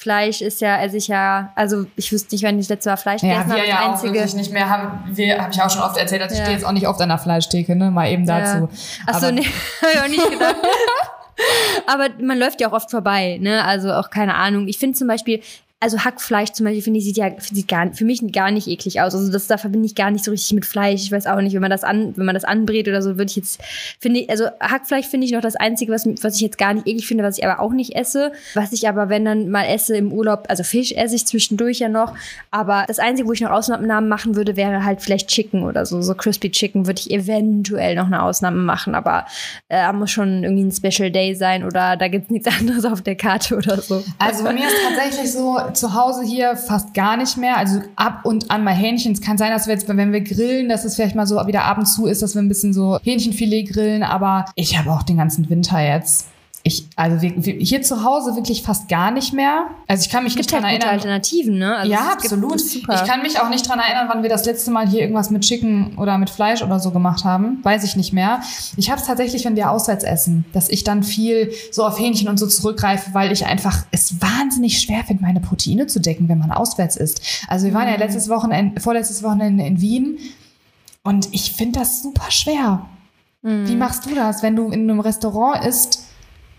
Fleisch ist ja, esse ich ja, also ich wüsste nicht, wenn ich das letzte Mal Fleisch ja, gegessen habe. Ja, ja, einzige. auch nicht mehr haben, wir, habe ich auch schon oft erzählt, dass ja. ich stehe jetzt auch nicht oft an der Fleischtheke, ne, mal eben dazu. Ja. Achso, nee, habe ich auch nicht gedacht. Aber man läuft ja auch oft vorbei, ne? Also auch keine Ahnung. Ich finde zum Beispiel, also Hackfleisch zum Beispiel, finde ich, sieht ja sieht gar, für mich gar nicht eklig aus. Also das da verbinde ich gar nicht so richtig mit Fleisch. Ich weiß auch nicht, wenn man das an, wenn man das anbrät oder so, würde ich jetzt, finde ich, also Hackfleisch finde ich noch das Einzige, was, was ich jetzt gar nicht eklig finde, was ich aber auch nicht esse. Was ich aber, wenn dann mal esse im Urlaub, also Fisch esse ich zwischendurch ja noch. Aber das Einzige, wo ich noch Ausnahmen machen würde, wäre halt vielleicht Chicken oder so. So Crispy Chicken würde ich eventuell noch eine Ausnahme machen. Aber äh, muss schon irgendwie ein Special Day sein oder da gibt es nichts anderes auf der Karte oder so. Also bei mir ist tatsächlich so, zu Hause hier fast gar nicht mehr. Also ab und an mal Hähnchen. Es kann sein, dass wir jetzt, wenn wir grillen, dass es vielleicht mal so wieder ab und zu ist, dass wir ein bisschen so Hähnchenfilet grillen. Aber ich habe auch den ganzen Winter jetzt ich, also wir, hier zu Hause wirklich fast gar nicht mehr. Also ich kann mich nicht dran halt erinnern. Alternativen, ne? Also ja, absolut. Ich kann mich auch nicht dran erinnern, wann wir das letzte Mal hier irgendwas mit Chicken oder mit Fleisch oder so gemacht haben. Weiß ich nicht mehr. Ich habe es tatsächlich, wenn wir auswärts essen, dass ich dann viel so auf Hähnchen und so zurückgreife, weil ich einfach es wahnsinnig schwer finde, meine Proteine zu decken, wenn man auswärts isst. Also wir waren ja mhm. letztes Wochenende, vorletztes Wochenende in Wien und ich finde das super schwer. Mhm. Wie machst du das, wenn du in einem Restaurant isst?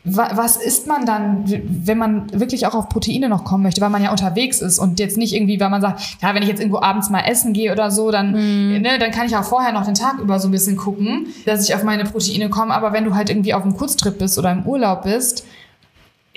Was isst man dann, wenn man wirklich auch auf Proteine noch kommen möchte, weil man ja unterwegs ist und jetzt nicht irgendwie, weil man sagt, ja, wenn ich jetzt irgendwo abends mal essen gehe oder so, dann, mm. ne, dann kann ich auch vorher noch den Tag über so ein bisschen gucken, dass ich auf meine Proteine komme. Aber wenn du halt irgendwie auf einem Kurztrip bist oder im Urlaub bist,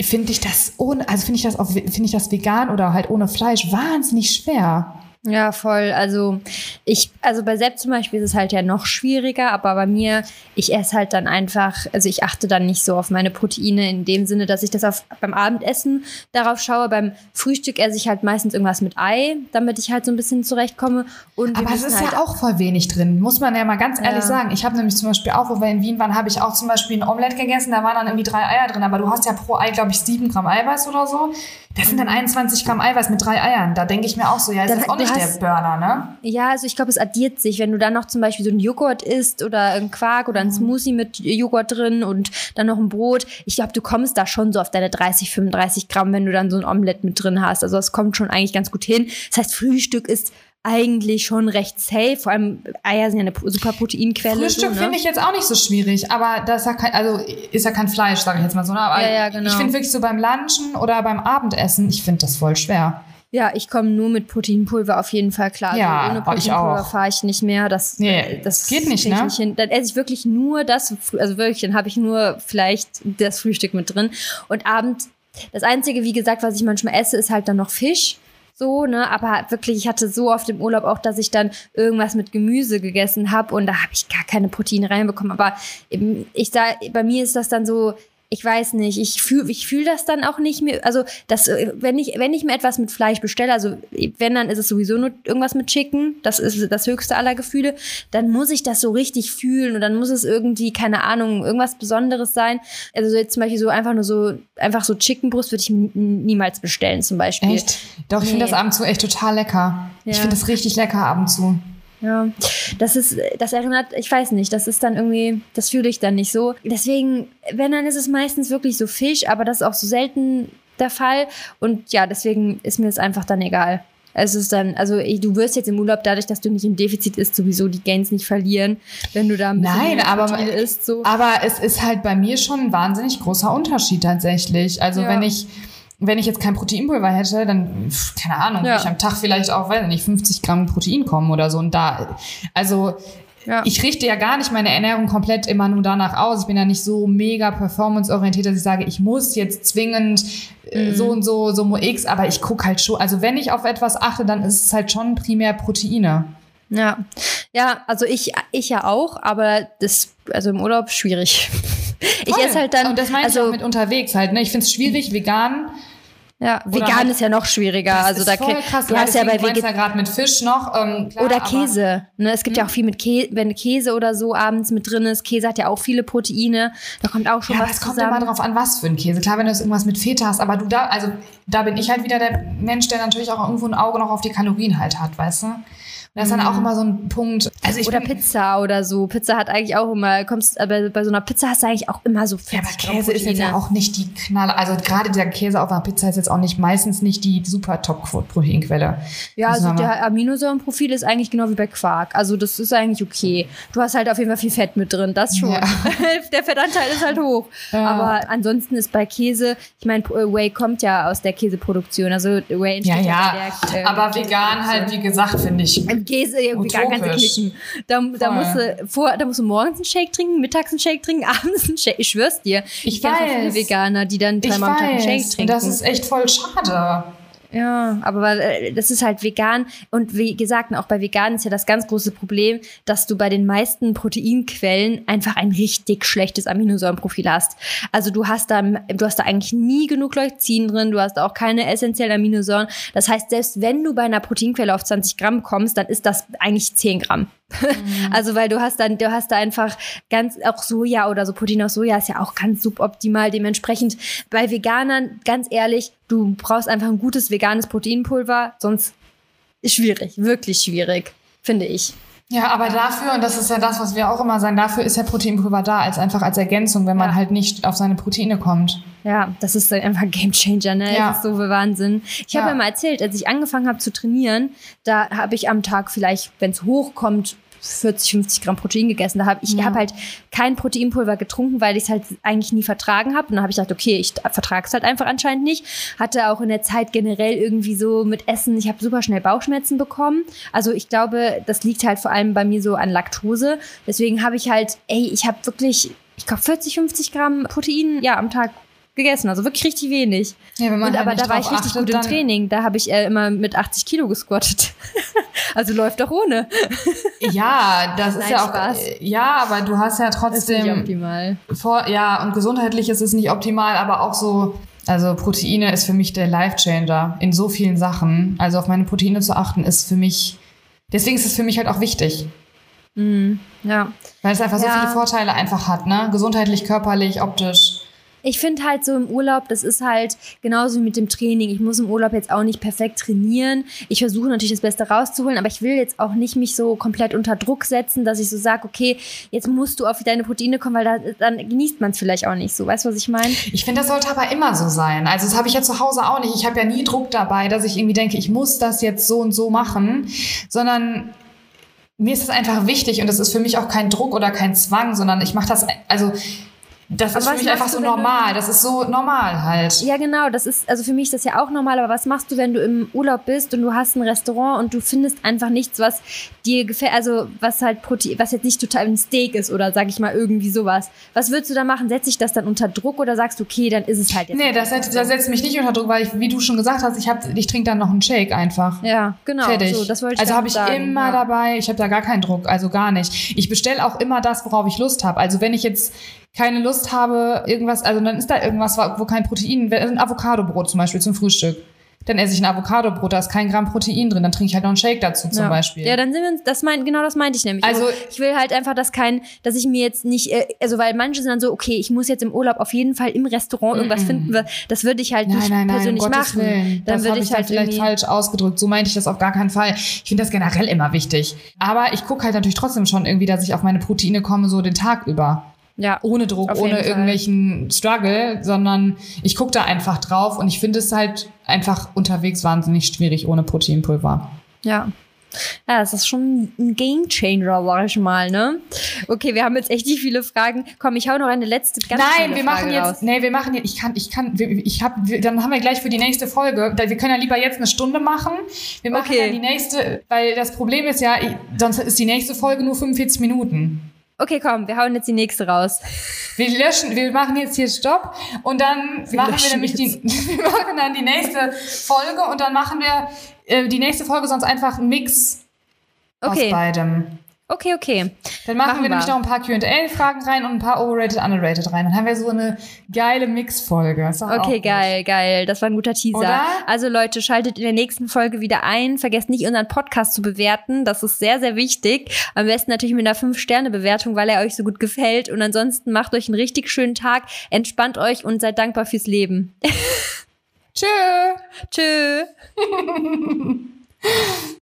finde ich das ohne, also finde ich das auch, finde ich das vegan oder halt ohne Fleisch wahnsinnig schwer. Ja, voll. Also ich, also bei Sepp zum Beispiel ist es halt ja noch schwieriger, aber bei mir, ich esse halt dann einfach, also ich achte dann nicht so auf meine Proteine in dem Sinne, dass ich das auf, beim Abendessen darauf schaue. Beim Frühstück esse ich halt meistens irgendwas mit Ei, damit ich halt so ein bisschen zurechtkomme. Und aber es ist halt ja auch voll wenig drin, muss man ja mal ganz ehrlich ja. sagen. Ich habe nämlich zum Beispiel auch, wo wir in Wien waren, habe ich auch zum Beispiel ein Omelette gegessen, da waren dann irgendwie drei Eier drin, aber du hast ja pro Ei, glaube ich, sieben Gramm Eiweiß oder so. Das sind dann 21 Gramm Eiweiß mit drei Eiern. Da denke ich mir auch so, ja, ist dann, das auch nicht hast, der Burner, ne? Ja, also ich glaube, es addiert sich. Wenn du dann noch zum Beispiel so ein Joghurt isst oder ein Quark oder ein mhm. Smoothie mit Joghurt drin und dann noch ein Brot. Ich glaube, du kommst da schon so auf deine 30, 35 Gramm, wenn du dann so ein Omelett mit drin hast. Also das kommt schon eigentlich ganz gut hin. Das heißt, Frühstück ist eigentlich schon recht safe. Vor allem Eier sind ja eine super Proteinquelle. Frühstück so, ne? finde ich jetzt auch nicht so schwierig, aber das ist ja kein, also ist ja kein Fleisch, sage ich jetzt mal so. Ne? Aber ja, ja, genau. ich finde wirklich so beim Lunchen oder beim Abendessen, ich finde das voll schwer. Ja, ich komme nur mit Proteinpulver auf jeden Fall klar. Ja, also ohne Proteinpulver fahre ich nicht mehr. Das, nee, das geht nicht, ne? Nicht hin. Dann esse ich wirklich nur das, also wirklich, dann habe ich nur vielleicht das Frühstück mit drin. Und Abend, das Einzige, wie gesagt, was ich manchmal esse, ist halt dann noch Fisch so, ne? Aber wirklich, ich hatte so oft im Urlaub auch, dass ich dann irgendwas mit Gemüse gegessen habe und da habe ich gar keine Proteine reinbekommen. Aber ich sag, bei mir ist das dann so, ich weiß nicht, ich fühle ich fühl das dann auch nicht mehr. Also, das, äh, wenn, ich, wenn ich mir etwas mit Fleisch bestelle, also wenn, dann ist es sowieso nur irgendwas mit Chicken, das ist das höchste aller Gefühle, dann muss ich das so richtig fühlen und dann muss es irgendwie, keine Ahnung, irgendwas Besonderes sein. Also jetzt zum Beispiel so einfach nur so, einfach so Chickenbrust würde ich niemals bestellen zum Beispiel. Echt? Doch, ich nee. finde das ab und zu echt total lecker. Ja. Ich finde das richtig lecker ab und zu. Ja, das ist, das erinnert, ich weiß nicht, das ist dann irgendwie, das fühle ich dann nicht so. Deswegen, wenn, dann ist es meistens wirklich so Fisch, aber das ist auch so selten der Fall. Und ja, deswegen ist mir das einfach dann egal. Es ist dann, also du wirst jetzt im Urlaub dadurch, dass du nicht im Defizit ist, sowieso die Gains nicht verlieren, wenn du da ein bisschen Nein, aber, isst. So. Aber es ist halt bei mir schon ein wahnsinnig großer Unterschied tatsächlich. Also ja. wenn ich wenn ich jetzt kein Proteinpulver hätte, dann, keine Ahnung, ja. würde ich am Tag vielleicht auch, weiß nicht, 50 Gramm Protein kommen oder so. Und da, also, ja. ich richte ja gar nicht meine Ernährung komplett immer nur danach aus. Ich bin ja nicht so mega performanceorientiert, dass ich sage, ich muss jetzt zwingend äh, mhm. so und so, so X, aber ich gucke halt schon, also wenn ich auf etwas achte, dann ist es halt schon primär Proteine. Ja, ja, also ich, ich ja auch, aber das, also im Urlaub schwierig. Ich esse halt dann. Und das meine also, ich auch mit unterwegs halt. Ne? Ich finde es schwierig, vegan ja, vegan halt, ist ja noch schwieriger. Also da krass. Du hast ja bei vegan ja gerade mit Fisch noch ähm, klar, oder Käse. Ne, es gibt ja auch hm. viel mit Käse, wenn Käse oder so abends mit drin ist. Käse hat ja auch viele Proteine. Da kommt auch schon ja, was es kommt immer drauf an, was für ein Käse. Klar, wenn du jetzt irgendwas mit Feta hast, aber du da, also da bin ich halt wieder der Mensch, der natürlich auch irgendwo ein Auge noch auf die Kalorien halt hat, weißt du? Das ist dann auch mhm. immer so ein Punkt. Also oder Pizza oder so. Pizza hat eigentlich auch immer, kommst, aber bei so einer Pizza hast du eigentlich auch immer so 40 Ja, aber Käse ist jetzt ja auch nicht die Knalle. Also gerade der Käse auf einer Pizza ist jetzt auch nicht meistens nicht die super Top-Proteinquelle. Ja, also der Aminosäurenprofil ist eigentlich genau wie bei Quark. Also das ist eigentlich okay. Du hast halt auf jeden Fall viel Fett mit drin, das schon. Ja. der Fettanteil ist halt hoch. Ja. Aber ansonsten ist bei Käse, ich meine, Whey kommt ja aus der Käseproduktion. Also Whey entsteht ja, ja. Der, äh, aber vegan halt, wie gesagt, finde ich Käse irgendwie gar ganz knicken. Da, da, musst du vor, da musst du morgens einen Shake trinken, mittags einen Shake trinken, abends einen Shake. Ich schwör's dir. Ich, ich kenne viele Veganer, die dann dreimal am Tag einen Shake trinken. Das ist echt voll schade. Ja, aber äh, das ist halt vegan. Und wie gesagt, auch bei Veganen ist ja das ganz große Problem, dass du bei den meisten Proteinquellen einfach ein richtig schlechtes Aminosäurenprofil hast. Also du hast da, du hast da eigentlich nie genug Leucin drin, du hast auch keine essentiellen Aminosäuren. Das heißt, selbst wenn du bei einer Proteinquelle auf 20 Gramm kommst, dann ist das eigentlich 10 Gramm. Mhm. Also weil du hast dann, du hast da einfach ganz auch Soja oder so Protein aus Soja ist ja auch ganz suboptimal. Dementsprechend bei Veganern ganz ehrlich, du brauchst einfach ein gutes veganes Proteinpulver, sonst ist schwierig, wirklich schwierig, finde ich. Ja, aber dafür, und das ist ja das, was wir auch immer sagen, dafür ist ja Proteinpulver da, als einfach als Ergänzung, wenn man ja. halt nicht auf seine Proteine kommt. Ja, das ist einfach ein Gamechanger, ne? Ja. Das ist so Wahnsinn. Ich ja. habe ja mal erzählt, als ich angefangen habe zu trainieren, da habe ich am Tag vielleicht, wenn es hochkommt, 40, 50 Gramm Protein gegessen. Da hab, ich ja. habe halt kein Proteinpulver getrunken, weil ich es halt eigentlich nie vertragen habe. Und dann habe ich gedacht, okay, ich vertrage es halt einfach anscheinend nicht. Hatte auch in der Zeit generell irgendwie so mit Essen, ich habe super schnell Bauchschmerzen bekommen. Also ich glaube, das liegt halt vor allem bei mir so an Laktose. Deswegen habe ich halt, ey, ich habe wirklich, ich glaube 40, 50 Gramm Protein ja am Tag gegessen, also wirklich richtig wenig. Ja, und halt aber da war ich richtig achtet, gut im Training. Da habe ich äh, immer mit 80 Kilo gesquattet. also läuft doch ohne. Ja, das ist Nein, ja auch. Spaß. äh, Ja, aber du hast ja Ist nicht trotzdem. optimal. Vor, ja, und gesundheitlich ist es nicht optimal, aber auch so. Also Proteine ist für mich der Life-Changer in so vielen Sachen. Also auf meine Proteine zu achten ist für mich. Deswegen ist es für mich halt auch wichtig. Ja. Weil es einfach so Ja. viele Vorteile einfach hat, ne? Gesundheitlich, körperlich, optisch. Ich finde halt so im Urlaub, das ist halt genauso wie mit dem Training. Ich muss im Urlaub jetzt auch nicht perfekt trainieren. Ich versuche natürlich das Beste rauszuholen, aber ich will jetzt auch nicht mich so komplett unter Druck setzen, dass ich so sage, okay, jetzt musst du auf deine Proteine kommen, weil da, dann genießt man es vielleicht auch nicht so. Weißt du, was ich meine? Ich finde, das sollte aber immer so sein. Also das habe ich ja zu Hause auch nicht. Ich habe ja nie Druck dabei, dass ich irgendwie denke, ich muss das jetzt so und so machen, sondern mir ist es einfach wichtig und das ist für mich auch kein Druck oder kein Zwang, sondern ich mache das, also das Aber ist für mich einfach so du, du- normal. Das ist so normal halt. Ja, genau. Das ist, also für mich ist das ja auch normal, aber was machst du, wenn du im Urlaub bist und du hast ein Restaurant und du findest einfach nichts, was dir gefällt, also was halt Protein, was jetzt nicht total ein Steak ist oder sag ich mal irgendwie sowas. Was würdest du da machen? Setzt dich das dann unter Druck oder sagst du, okay, dann ist es halt jetzt. Nee, das, setzt- das setzt mich nicht unter Druck, weil ich, wie du schon gesagt hast, ich, hab- ich trinke dann noch einen Shake einfach. Ja, genau. Fertig. So, das wollte ich also habe ich sagen, immer ja. dabei, ich habe da gar keinen Druck, also gar nicht. Ich bestelle auch immer das, worauf ich Lust habe. Also wenn ich jetzt keine Lust habe, irgendwas, also dann ist da irgendwas, wo kein Protein, ein Avocadobrot zum Beispiel zum Frühstück. Dann esse ich ein Avocadobrot, da ist kein Gramm Protein drin, dann trinke ich halt noch einen Shake dazu zum ja. Beispiel. Ja, dann sind wir uns, das mein, genau das meinte ich nämlich. Also- ich will halt einfach, dass kein, dass ich mir jetzt nicht, äh, also weil manche sind dann so, okay, ich muss jetzt im Urlaub auf jeden Fall im Restaurant irgendwas finden, was- das würde ich halt Nein, nicht nein, nein, um persönlich Gottes machen. Willen. Dann würde ich halt vielleicht falsch ausgedrückt. So meinte ich das auf gar keinen Fall. Ich finde das generell immer wichtig. Aber ich gucke halt natürlich trotzdem schon irgendwie, dass ich auf meine Proteine komme, so den Tag über. Ja, ohne Druck, Auf ohne irgendwelchen Struggle, sondern ich gucke da einfach drauf und ich finde es halt einfach unterwegs wahnsinnig schwierig ohne Proteinpulver. Ja. Ja, das ist schon ein Game Changer, sag ich mal, ne? Okay, wir haben jetzt echt nicht viele Fragen. Komm, ich hau noch eine letzte ganz Nein, wir Frage machen jetzt, raus. nee, wir machen jetzt, ich kann, ich kann, ich hab, dann haben wir gleich für die nächste Folge, wir können ja lieber jetzt eine Stunde machen. Wir machen Okay. dann die nächste, weil das Problem ist ja, sonst ist die nächste Folge nur 45 Minuten. Okay, komm, wir hauen jetzt die nächste raus. Wir löschen, wir machen jetzt hier Stopp und dann machen wir nämlich die, wir machen dann die nächste Folge und dann machen wir äh, die nächste Folge sonst einfach einen Mix Okay. aus beidem. Okay, okay. Dann machen, Machen wir nämlich wir. noch ein paar Q&A-Fragen rein und ein paar Overrated, Underrated rein. Dann haben wir so eine geile Mix-Folge. Okay, geil, geil. Das war ein guter Teaser. Oder? Also Leute, schaltet in der nächsten Folge wieder ein. Vergesst nicht, unseren Podcast zu bewerten. Das ist sehr, sehr wichtig. Am besten natürlich mit einer 5-Sterne-Bewertung, weil er euch so gut gefällt. Und ansonsten macht euch einen richtig schönen Tag, entspannt euch und seid dankbar fürs Leben. Tschö. Tschö.